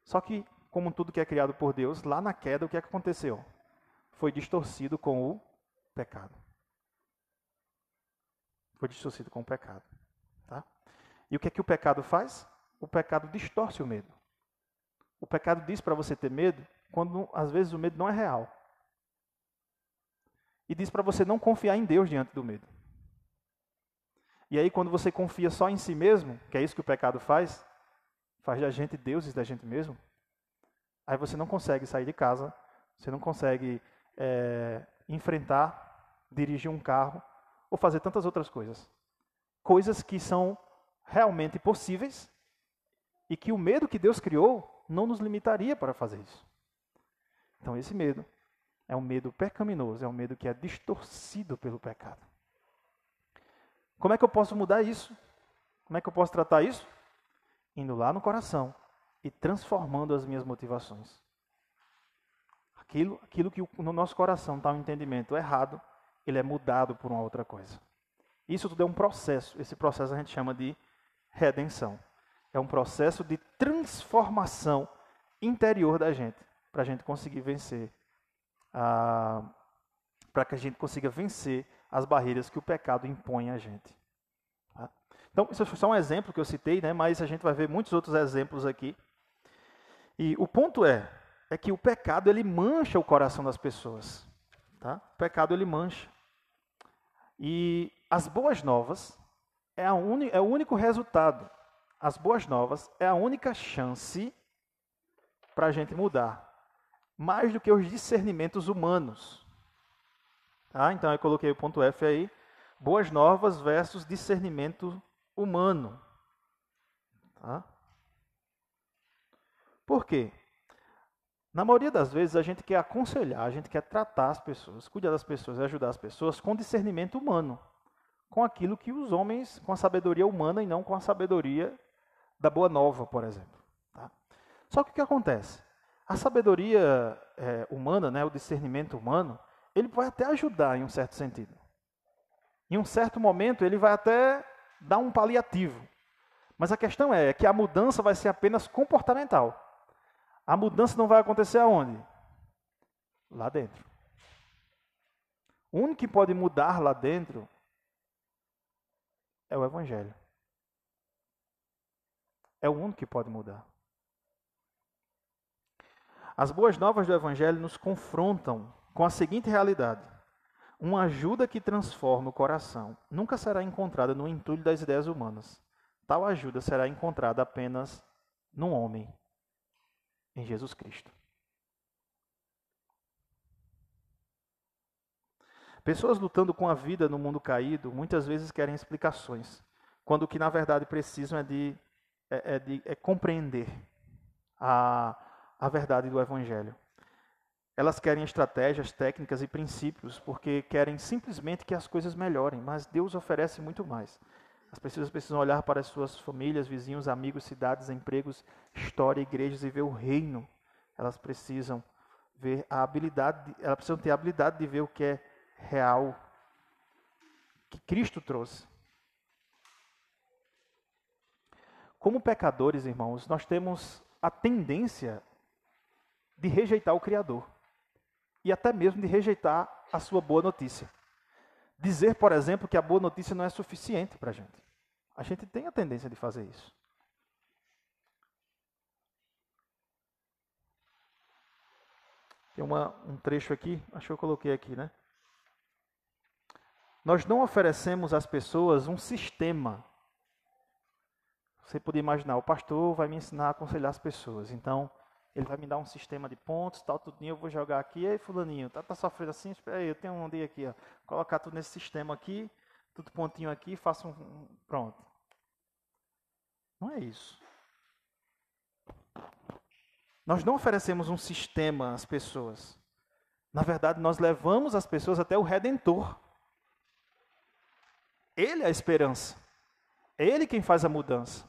S2: Só que, como tudo que é criado por Deus, lá na queda, o que, é que aconteceu? Foi distorcido com o pecado. Foi distorcido com o pecado. Tá? E o que é que o pecado faz? o pecado distorce o medo. O pecado diz para você ter medo quando às vezes o medo não é real. E diz para você não confiar em Deus diante do medo. E aí, quando você confia só em si mesmo, que é isso que o pecado faz, faz da gente deuses da gente mesmo, aí você não consegue sair de casa, você não consegue é, enfrentar, dirigir um carro ou fazer tantas outras coisas. Coisas que são realmente possíveis e que o medo que Deus criou não nos limitaria para fazer isso. Então, esse medo é um medo pecaminoso, é um medo que é distorcido pelo pecado. Como é que eu posso mudar isso? Como é que eu posso tratar isso? Indo lá no coração e transformando as minhas motivações. Aquilo, aquilo que no nosso coração está um entendimento errado, ele é mudado por uma outra coisa. Isso tudo é um processo. Esse processo a gente chama de redenção. É um processo de transformação interior da gente, para a gente conseguir vencer, ah, para que a gente consiga vencer as barreiras que o pecado impõe a gente. Tá? Então, isso foi só um exemplo que eu citei, né, mas a gente vai ver muitos outros exemplos aqui. E o ponto é, é que o pecado ele mancha o coração das pessoas. Tá? O pecado ele mancha. E as boas novas é, é o único resultado as boas novas é a única chance para a gente mudar, mais do que os discernimentos humanos. Tá? Então eu coloquei o ponto F aí, boas novas versus discernimento humano. Tá? Por quê? Na maioria das vezes a gente quer aconselhar, a gente quer tratar as pessoas, cuidar das pessoas, ajudar as pessoas com discernimento humano, com aquilo que os homens, com a sabedoria humana e não com a sabedoria da boa nova, por exemplo. Tá? Só que o que acontece? A sabedoria é, humana, né, o discernimento humano, ele vai até ajudar em um certo sentido. Em um certo momento, ele vai até dar um paliativo. Mas a questão é que a mudança vai ser apenas comportamental. A mudança não vai acontecer aonde? Lá dentro. O único que pode mudar lá dentro é o Evangelho. É o único que pode mudar. As boas novas do Evangelho nos confrontam com a seguinte realidade: uma ajuda que transforma o coração nunca será encontrada no entulho das ideias humanas. Tal ajuda será encontrada apenas num homem, em Jesus Cristo. Pessoas lutando com a vida no mundo caído muitas vezes querem explicações, quando o que na verdade precisam é de, é, é de é compreender a, a verdade do Evangelho. Elas querem estratégias, técnicas e princípios porque querem simplesmente que as coisas melhorem, mas Deus oferece muito mais. As pessoas precisam olhar para as suas famílias, vizinhos, amigos, cidades, empregos, história, igrejas e ver o reino. Elas precisam ver a habilidade, elas precisam ter a habilidade de ver o que é real que Cristo trouxe. Como pecadores, irmãos, nós temos a tendência de rejeitar o Criador e até mesmo de rejeitar a sua boa notícia. Dizer, por exemplo, que a boa notícia não é suficiente para a gente. A gente tem a tendência de fazer isso. Tem uma, um trecho aqui, acho que eu coloquei aqui, né? Nós não oferecemos às pessoas um sistema. Você pode imaginar, o pastor vai me ensinar a aconselhar as pessoas. Então, ele vai me dar um sistema de pontos, tal, tudinho, eu vou jogar aqui, e aí fulaninho, tá, tá sofrendo assim, espera aí, eu tenho um dia aqui, ó, colocar tudo nesse sistema aqui, tudo pontinho aqui, faço um, pronto. Não é isso. Nós não oferecemos um sistema às pessoas. Na verdade, nós levamos as pessoas até o Redentor. Ele é a esperança. É Ele quem faz a mudança.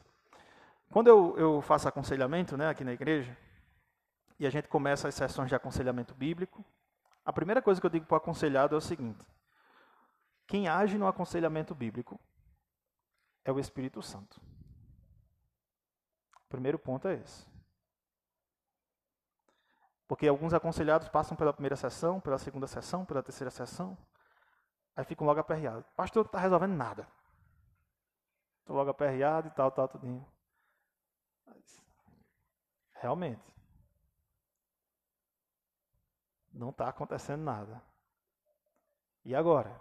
S2: Quando eu, eu faço aconselhamento né, aqui na igreja, e a gente começa as sessões de aconselhamento bíblico, a primeira coisa que eu digo para o aconselhado é o seguinte: quem age no aconselhamento bíblico é o Espírito Santo. O primeiro ponto é esse. Porque alguns aconselhados passam pela primeira sessão, pela segunda sessão, pela terceira sessão, aí ficam logo aperreados. Pastor, não está resolvendo nada. Estou logo aperreado e tal, tal, tudinho. Realmente, não está acontecendo nada. E agora?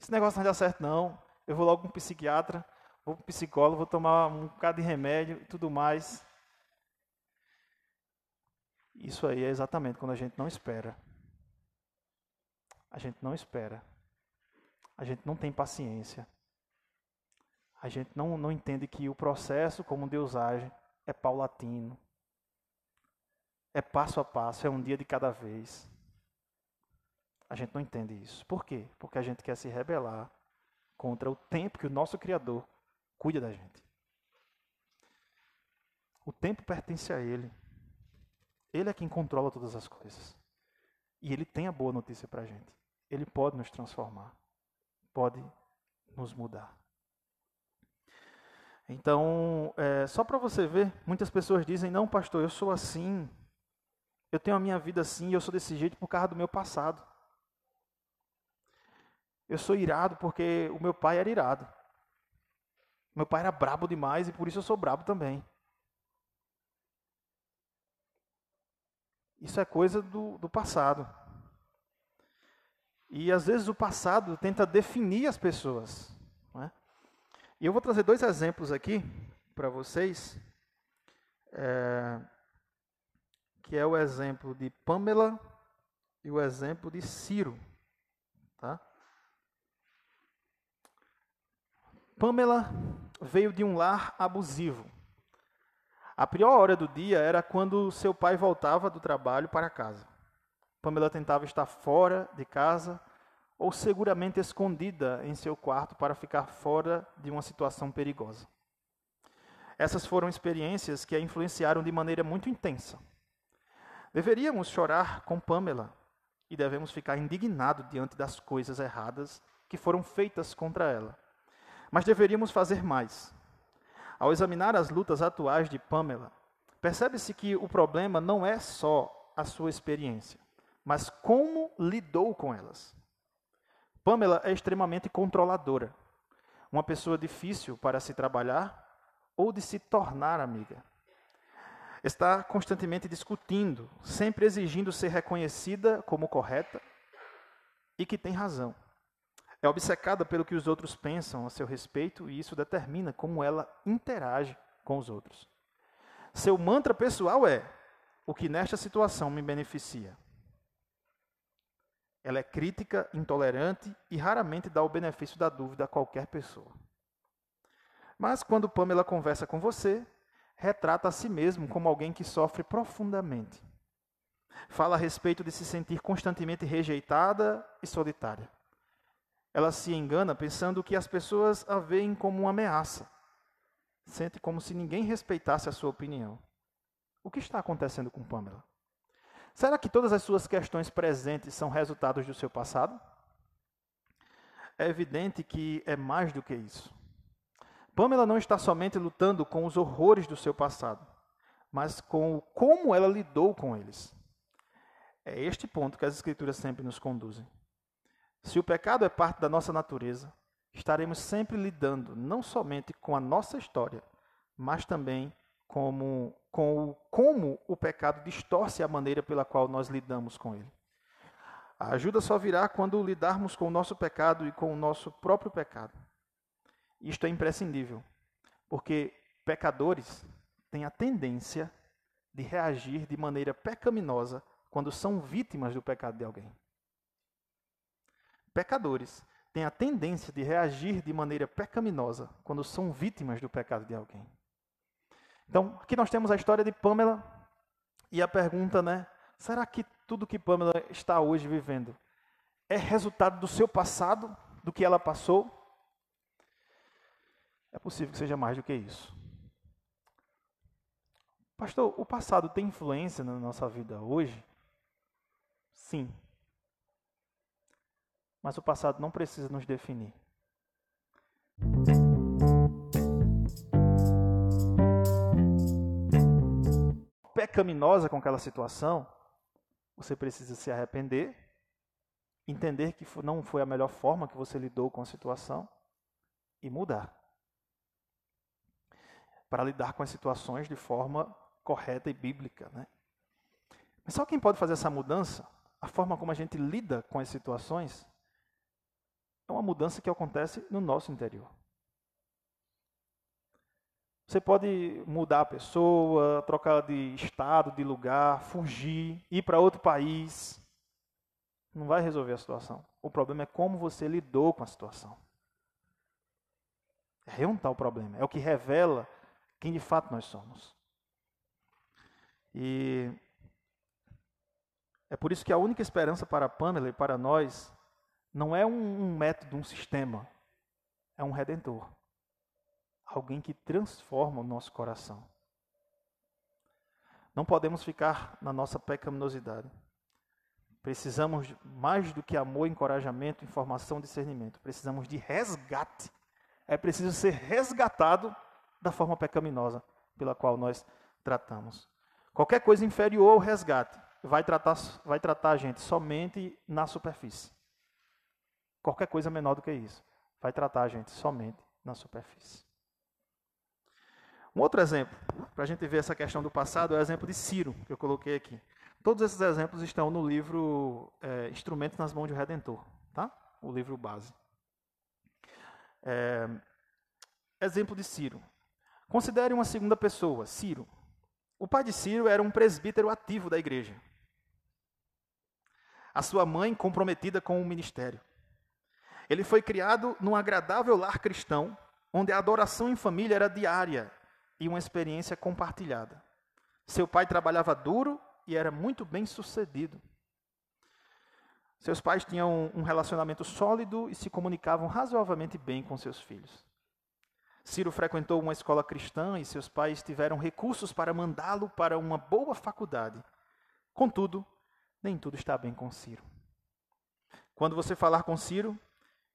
S2: Esse negócio não dá certo, não. Eu vou logo para um psiquiatra, vou para um psicólogo, vou tomar um bocado de remédio e tudo mais. Isso aí é exatamente quando a gente não espera. A gente não espera. A gente não tem paciência. A gente não, não entende que o processo, como Deus age, é paulatino. É passo a passo, é um dia de cada vez. A gente não entende isso. Por quê? Porque a gente quer se rebelar contra o tempo que o nosso Criador cuida da gente. O tempo pertence a Ele. Ele é quem controla todas as coisas. E Ele tem a boa notícia para a gente. Ele pode nos transformar. Pode nos mudar. Então, é, só para você ver, muitas pessoas dizem: não, pastor, eu sou assim, eu tenho a minha vida assim e eu sou desse jeito por causa do meu passado. Eu sou irado porque o meu pai era irado. Meu pai era brabo demais e por isso eu sou brabo também. Isso é coisa do, do passado. E às vezes o passado tenta definir as pessoas. É? E eu vou trazer dois exemplos aqui para vocês. É que é o exemplo de Pamela e o exemplo de Ciro. Tá? Pamela veio de um lar abusivo. A pior hora do dia era quando seu pai voltava do trabalho para casa. Pamela tentava estar fora de casa ou seguramente escondida em seu quarto para ficar fora de uma situação perigosa. Essas foram experiências que a influenciaram de maneira muito intensa. Deveríamos chorar com Pamela e devemos ficar indignados diante das coisas erradas que foram feitas contra ela. Mas deveríamos fazer mais. Ao examinar as lutas atuais de Pamela, percebe-se que o problema não é só a sua experiência, mas como lidou com elas. Pamela é extremamente controladora, uma pessoa difícil para se trabalhar ou de se tornar amiga. Está constantemente discutindo, sempre exigindo ser reconhecida como correta e que tem razão. É obcecada pelo que os outros pensam a seu respeito e isso determina como ela interage com os outros. Seu mantra pessoal é: o que nesta situação me beneficia. Ela é crítica, intolerante e raramente dá o benefício da dúvida a qualquer pessoa. Mas quando Pamela conversa com você, retrata a si mesmo como alguém que sofre profundamente. Fala a respeito de se sentir constantemente rejeitada e solitária. Ela se engana pensando que as pessoas a veem como uma ameaça. Sente como se ninguém respeitasse a sua opinião. O que está acontecendo com Pamela? Será que todas as suas questões presentes são resultados do seu passado? É evidente que é mais do que isso. Pamela não está somente lutando com os horrores do seu passado, mas com como ela lidou com eles. É este ponto que as Escrituras sempre nos conduzem. Se o pecado é parte da nossa natureza, estaremos sempre lidando não somente com a nossa história, mas também como, com o, como o pecado distorce a maneira pela qual nós lidamos com ele. A ajuda só virá quando lidarmos com o nosso pecado e com o nosso próprio pecado. Isto é imprescindível, porque pecadores têm a tendência de reagir de maneira pecaminosa quando são vítimas do pecado de alguém pecadores têm a tendência de reagir de maneira pecaminosa quando são vítimas do pecado de alguém. Então, aqui nós temos a história de Pamela e a pergunta, né? Será que tudo que Pamela está hoje vivendo é resultado do seu passado, do que ela passou? É possível que seja mais do que isso. Pastor, o passado tem influência na nossa vida hoje? Sim, mas o passado não precisa nos definir. Pecaminosa com aquela situação, você precisa se arrepender, entender que não foi a melhor forma que você lidou com a situação e mudar. Para lidar com as situações de forma correta e bíblica. Né? Mas só quem pode fazer essa mudança, a forma como a gente lida com as situações, é uma mudança que acontece no nosso interior. Você pode mudar a pessoa, trocar de estado, de lugar, fugir, ir para outro país. Não vai resolver a situação. O problema é como você lidou com a situação. É está o problema. É o que revela quem de fato nós somos. E é por isso que a única esperança para Pamela e para nós não é um, um método, um sistema. É um redentor. Alguém que transforma o nosso coração. Não podemos ficar na nossa pecaminosidade. Precisamos mais do que amor, encorajamento, informação, discernimento. Precisamos de resgate. É preciso ser resgatado da forma pecaminosa pela qual nós tratamos. Qualquer coisa inferior ao resgate vai tratar, vai tratar a gente somente na superfície. Qualquer coisa menor do que isso vai tratar a gente somente na superfície. Um outro exemplo, para a gente ver essa questão do passado, é o exemplo de Ciro, que eu coloquei aqui. Todos esses exemplos estão no livro é, Instrumentos nas Mãos do Redentor, tá? o livro base. É, exemplo de Ciro. Considere uma segunda pessoa, Ciro. O pai de Ciro era um presbítero ativo da igreja. A sua mãe comprometida com o ministério. Ele foi criado num agradável lar cristão, onde a adoração em família era diária e uma experiência compartilhada. Seu pai trabalhava duro e era muito bem sucedido. Seus pais tinham um relacionamento sólido e se comunicavam razoavelmente bem com seus filhos. Ciro frequentou uma escola cristã e seus pais tiveram recursos para mandá-lo para uma boa faculdade. Contudo, nem tudo está bem com Ciro. Quando você falar com Ciro,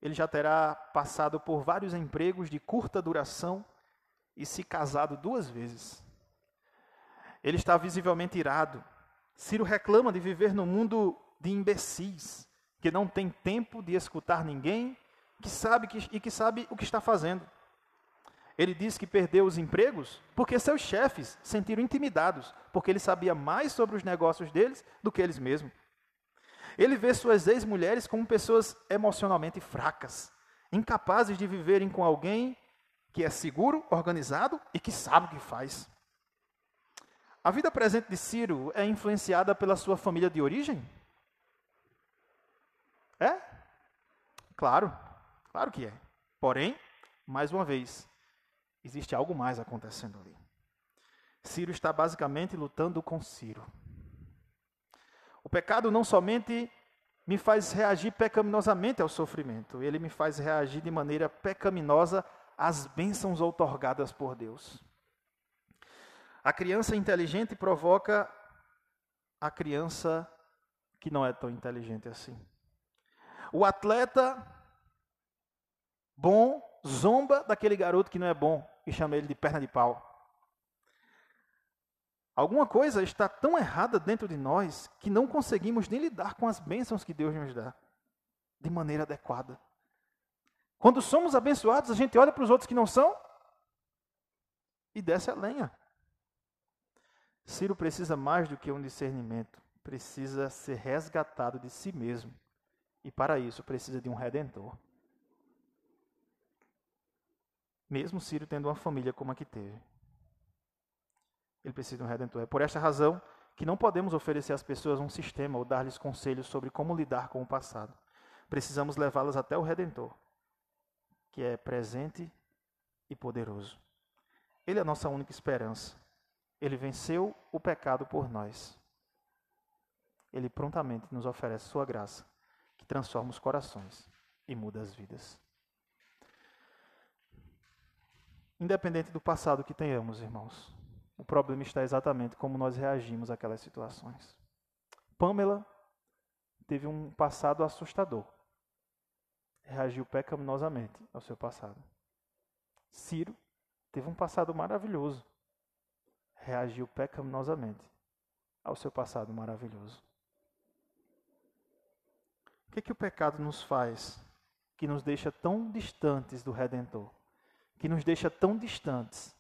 S2: ele já terá passado por vários empregos de curta duração e se casado duas vezes. Ele está visivelmente irado. Ciro reclama de viver no mundo de imbecis, que não tem tempo de escutar ninguém, que sabe que, e que sabe o que está fazendo. Ele diz que perdeu os empregos porque seus chefes sentiram intimidados, porque ele sabia mais sobre os negócios deles do que eles mesmos. Ele vê suas ex-mulheres como pessoas emocionalmente fracas, incapazes de viverem com alguém que é seguro, organizado e que sabe o que faz. A vida presente de Ciro é influenciada pela sua família de origem? É? Claro, claro que é. Porém, mais uma vez, existe algo mais acontecendo ali. Ciro está basicamente lutando com Ciro. O pecado não somente me faz reagir pecaminosamente ao sofrimento, ele me faz reagir de maneira pecaminosa às bênçãos outorgadas por Deus. A criança inteligente provoca a criança que não é tão inteligente assim. O atleta bom zomba daquele garoto que não é bom e chama ele de perna de pau. Alguma coisa está tão errada dentro de nós que não conseguimos nem lidar com as bênçãos que Deus nos dá de maneira adequada. Quando somos abençoados, a gente olha para os outros que não são e desce a lenha. Ciro precisa mais do que um discernimento, precisa ser resgatado de si mesmo. E para isso precisa de um redentor. Mesmo Ciro tendo uma família como a que teve. Ele precisa de um redentor. É por esta razão que não podemos oferecer às pessoas um sistema ou dar-lhes conselhos sobre como lidar com o passado. Precisamos levá-las até o redentor, que é presente e poderoso. Ele é a nossa única esperança. Ele venceu o pecado por nós. Ele prontamente nos oferece sua graça, que transforma os corações e muda as vidas. Independente do passado que tenhamos, irmãos, o problema está exatamente como nós reagimos àquelas situações. Pamela teve um passado assustador. Reagiu pecaminosamente ao seu passado. Ciro teve um passado maravilhoso. Reagiu pecaminosamente ao seu passado maravilhoso. O que, é que o pecado nos faz que nos deixa tão distantes do Redentor? Que nos deixa tão distantes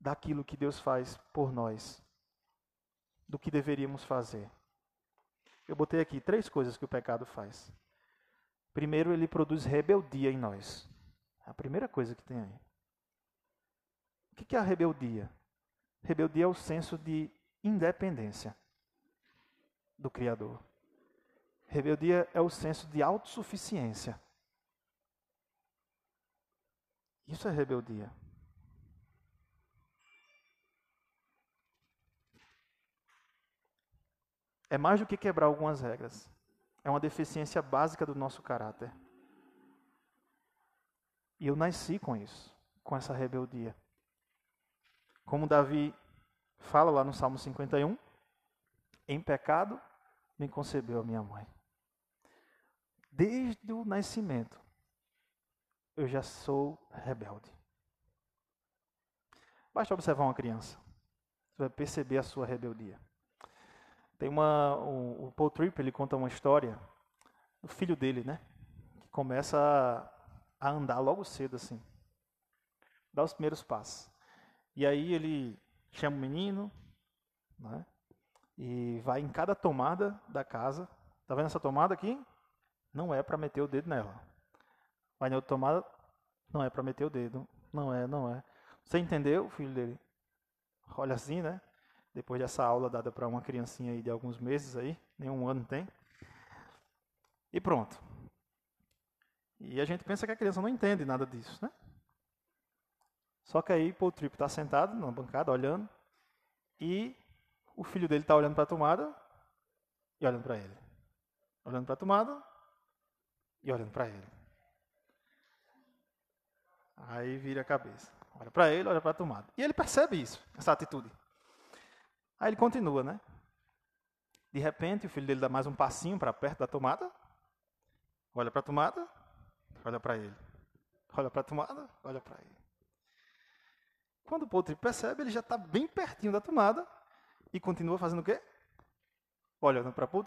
S2: daquilo que Deus faz por nós, do que deveríamos fazer. Eu botei aqui três coisas que o pecado faz. Primeiro, ele produz rebeldia em nós. É a primeira coisa que tem aí. O que é a rebeldia? Rebeldia é o senso de independência do Criador. Rebeldia é o senso de autossuficiência. Isso é rebeldia. é mais do que quebrar algumas regras. É uma deficiência básica do nosso caráter. E eu nasci com isso, com essa rebeldia. Como Davi fala lá no Salmo 51, em pecado me concebeu a minha mãe. Desde o nascimento, eu já sou rebelde. Basta observar uma criança, você vai perceber a sua rebeldia. Tem uma. O, o Paul Tripp ele conta uma história do filho dele, né? Que começa a, a andar logo cedo, assim. Dá os primeiros passos. E aí ele chama o menino, né? E vai em cada tomada da casa. Tá vendo essa tomada aqui? Não é para meter o dedo nela. Na outra tomada, não é para meter o dedo. Não é, não é. Você entendeu, filho dele? Olha assim, né? depois dessa aula dada para uma criancinha aí de alguns meses aí, nenhum ano tem. E pronto. E a gente pensa que a criança não entende nada disso, né? Só que aí Paul Tripp está sentado na bancada olhando e o filho dele está olhando para a tomada e olhando para ele. Olhando para a tomada e olhando para ele. Aí vira a cabeça. Olha para ele, olha para a tomada. E ele percebe isso, essa atitude. Aí ele continua, né? De repente, o filho dele dá mais um passinho para perto da tomada. Olha para a tomada, olha para ele. Olha para a tomada, olha para ele. Quando o Paul percebe, ele já está bem pertinho da tomada e continua fazendo o quê? Olhando para Paul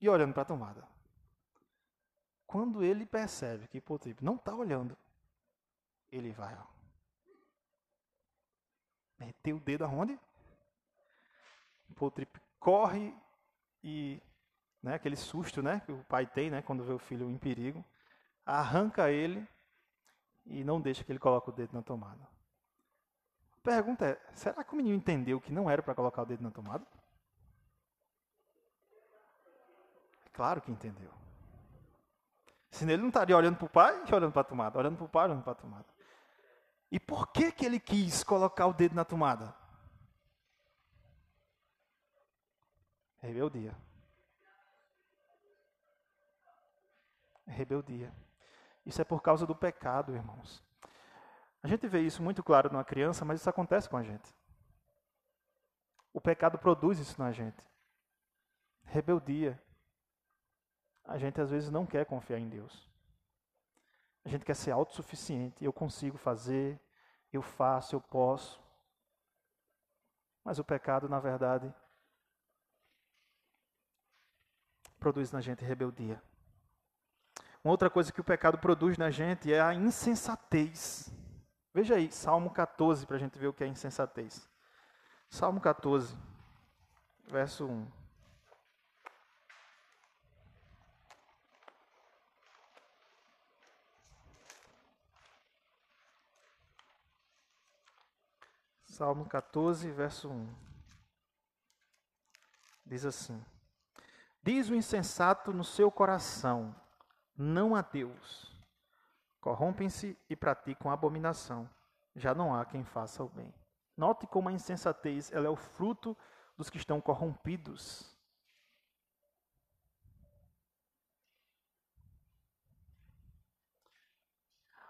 S2: e olhando para a tomada. Quando ele percebe que Paul não está olhando, ele vai, ó. Meter o dedo aonde? Paul Trip corre e né, aquele susto né, que o pai tem né, quando vê o filho em perigo, arranca ele e não deixa que ele coloque o dedo na tomada. A pergunta é: será que o menino entendeu que não era para colocar o dedo na tomada? Claro que entendeu. Senão ele não estaria olhando para o pai e olhando para a tomada, olhando para o pai e olhando para a tomada. E por que, que ele quis colocar o dedo na tomada? Rebeldia. Rebeldia. Isso é por causa do pecado, irmãos. A gente vê isso muito claro numa criança, mas isso acontece com a gente. O pecado produz isso na gente. Rebeldia. A gente às vezes não quer confiar em Deus. A gente quer ser autossuficiente. Eu consigo fazer, eu faço, eu posso. Mas o pecado, na verdade, produz na gente rebeldia. Uma outra coisa que o pecado produz na gente é a insensatez. Veja aí, Salmo 14, para a gente ver o que é insensatez. Salmo 14, verso 1. Salmo 14, verso 1. Diz assim: Diz o insensato no seu coração: Não há Deus corrompem-se e praticam abominação. Já não há quem faça o bem. Note como a insensatez ela é o fruto dos que estão corrompidos.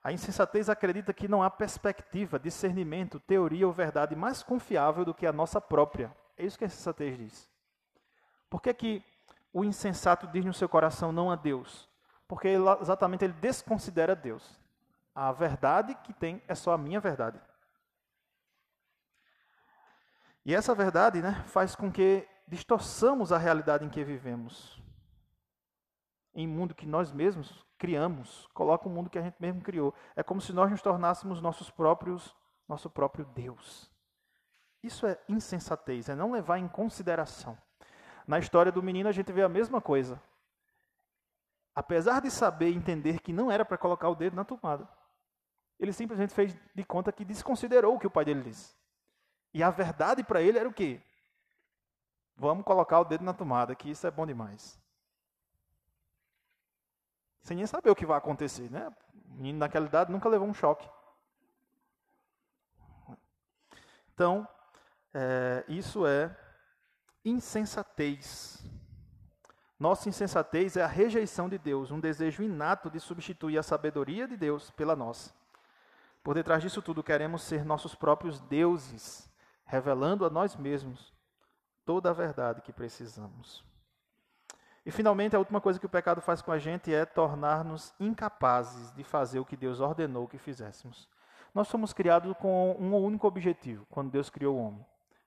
S2: A insensatez acredita que não há perspectiva, discernimento, teoria ou verdade mais confiável do que a nossa própria. É isso que a insensatez diz. Por que, que o insensato diz no seu coração não a Deus? Porque ele, exatamente ele desconsidera Deus. A verdade que tem é só a minha verdade. E essa verdade né, faz com que distorçamos a realidade em que vivemos. Em um mundo que nós mesmos criamos, coloca um mundo que a gente mesmo criou. É como se nós nos tornássemos nossos próprios, nosso próprio Deus. Isso é insensatez, é não levar em consideração. Na história do menino a gente vê a mesma coisa apesar de saber e entender que não era para colocar o dedo na tomada, ele simplesmente fez de conta que desconsiderou o que o pai dele disse. E a verdade para ele era o quê? Vamos colocar o dedo na tomada, que isso é bom demais. Sem nem saber o que vai acontecer, né? O menino naquela idade nunca levou um choque. Então, é, isso é insensatez. Nossa insensatez é a rejeição de Deus, um desejo inato de substituir a sabedoria de Deus pela nossa. Por detrás disso tudo, queremos ser nossos próprios deuses, revelando a nós mesmos toda a verdade que precisamos. E finalmente, a última coisa que o pecado faz com a gente é tornar-nos incapazes de fazer o que Deus ordenou que fizéssemos. Nós somos criados com um único objetivo, quando Deus criou o homem: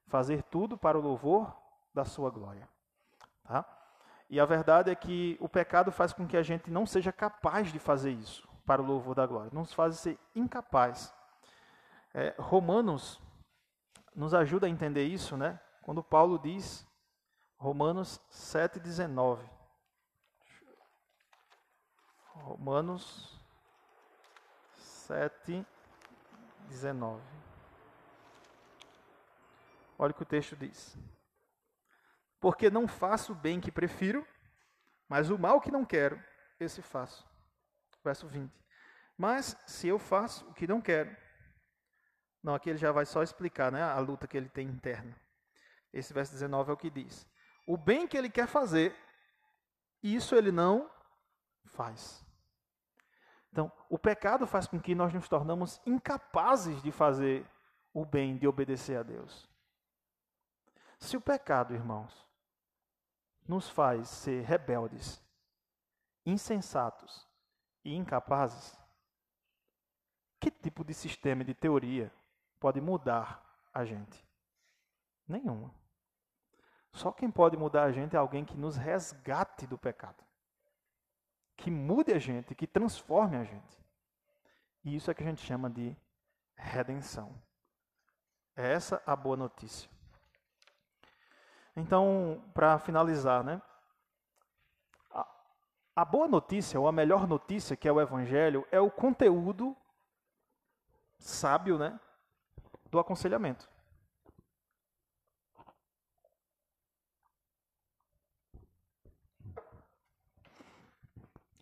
S2: fazer tudo para o louvor da sua glória. Tá? E a verdade é que o pecado faz com que a gente não seja capaz de fazer isso para o louvor da glória. Nos faz ser incapaz. É, Romanos nos ajuda a entender isso, né? Quando Paulo diz, Romanos 7,19. Romanos 7, 19. Olha o que o texto diz. Porque não faço o bem que prefiro, mas o mal que não quero, esse faço. Verso 20. Mas se eu faço o que não quero, não, aqui ele já vai só explicar né, a luta que ele tem interna. Esse verso 19 é o que diz: O bem que ele quer fazer, isso ele não faz. Então, o pecado faz com que nós nos tornamos incapazes de fazer o bem, de obedecer a Deus. Se o pecado, irmãos, nos faz ser rebeldes, insensatos e incapazes, que tipo de sistema de teoria pode mudar a gente? Nenhuma. Só quem pode mudar a gente é alguém que nos resgate do pecado que mude a gente, que transforme a gente. E isso é que a gente chama de redenção. É essa a boa notícia. Então, para finalizar, né? A, a boa notícia, ou a melhor notícia, que é o Evangelho, é o conteúdo sábio, né? Do aconselhamento.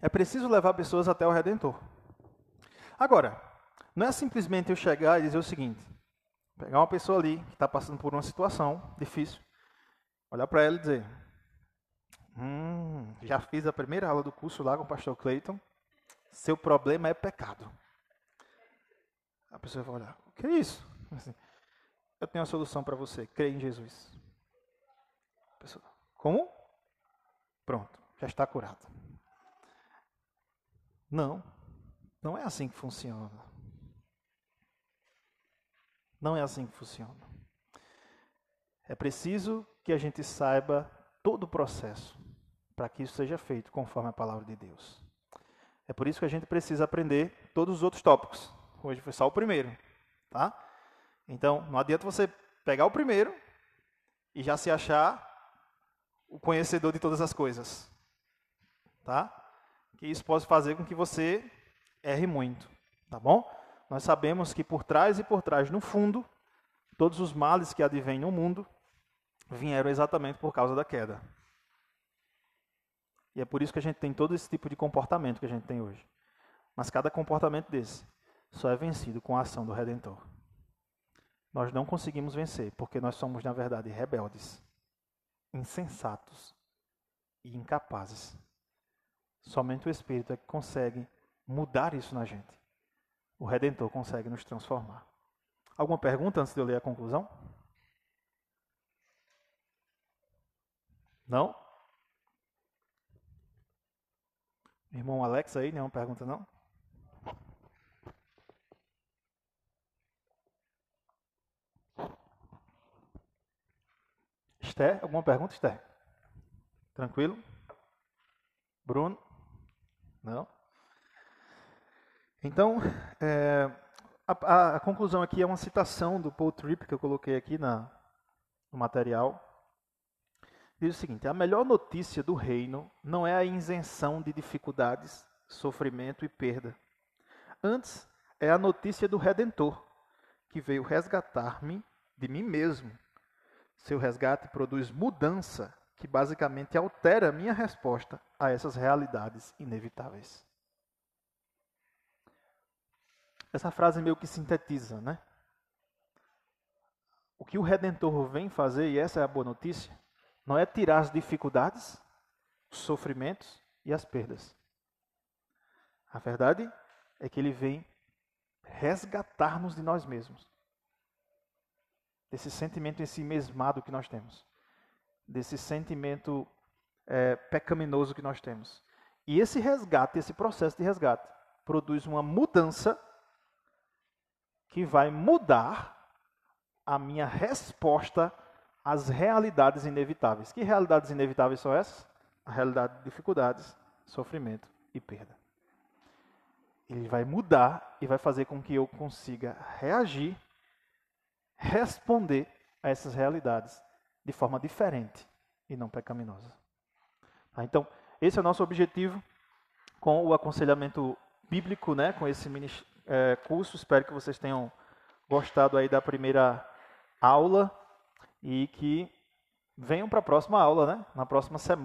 S2: É preciso levar pessoas até o Redentor. Agora, não é simplesmente eu chegar e dizer o seguinte: pegar uma pessoa ali que está passando por uma situação difícil, olhar para ela e dizer: Hum, já fiz a primeira aula do curso lá com o pastor Clayton. Seu problema é pecado. A pessoa vai olhar: O que é isso? Assim, eu tenho a solução para você: crê em Jesus. A pessoa: Como? Pronto, já está curado. Não, não é assim que funciona. Não é assim que funciona. É preciso que a gente saiba todo o processo para que isso seja feito conforme a palavra de Deus. É por isso que a gente precisa aprender todos os outros tópicos. Hoje foi só o primeiro, tá? Então, não adianta você pegar o primeiro e já se achar o conhecedor de todas as coisas, tá? Que isso pode fazer com que você erre muito, tá bom? Nós sabemos que por trás e por trás, no fundo, todos os males que advêm no mundo vieram exatamente por causa da queda. E é por isso que a gente tem todo esse tipo de comportamento que a gente tem hoje. Mas cada comportamento desse só é vencido com a ação do Redentor. Nós não conseguimos vencer porque nós somos, na verdade, rebeldes, insensatos e incapazes Somente o Espírito é que consegue mudar isso na gente. O Redentor consegue nos transformar. Alguma pergunta antes de eu ler a conclusão? Não? Irmão Alex aí, nenhuma pergunta não? Esther, alguma pergunta, Esther? Tranquilo? Bruno? Não? Então, é, a, a, conclusão aqui é uma citação do Paul Tripp que eu coloquei aqui na, no material. Diz o seguinte: a melhor notícia do reino não é a isenção de dificuldades, sofrimento e perda. Antes, é a notícia do Redentor, que veio resgatar-me de mim mesmo. Seu resgate produz mudança que basicamente altera a minha resposta a essas realidades inevitáveis. Essa frase meio que sintetiza, né? O que o Redentor vem fazer, e essa é a boa notícia, não é tirar as dificuldades, os sofrimentos e as perdas. A verdade é que ele vem resgatar-nos de nós mesmos. Desse sentimento em si mesmado que nós temos desse sentimento é, pecaminoso que nós temos. E esse resgate, esse processo de resgate, produz uma mudança que vai mudar a minha resposta às realidades inevitáveis. Que realidades inevitáveis são essas? A realidade de dificuldades, sofrimento e perda. Ele vai mudar e vai fazer com que eu consiga reagir, responder a essas realidades de forma diferente e não pecaminosa. Tá? Então, esse é o nosso objetivo com o aconselhamento bíblico, né, com esse mini é, curso. Espero que vocês tenham gostado aí da primeira aula e que venham para a próxima aula, né, na próxima semana.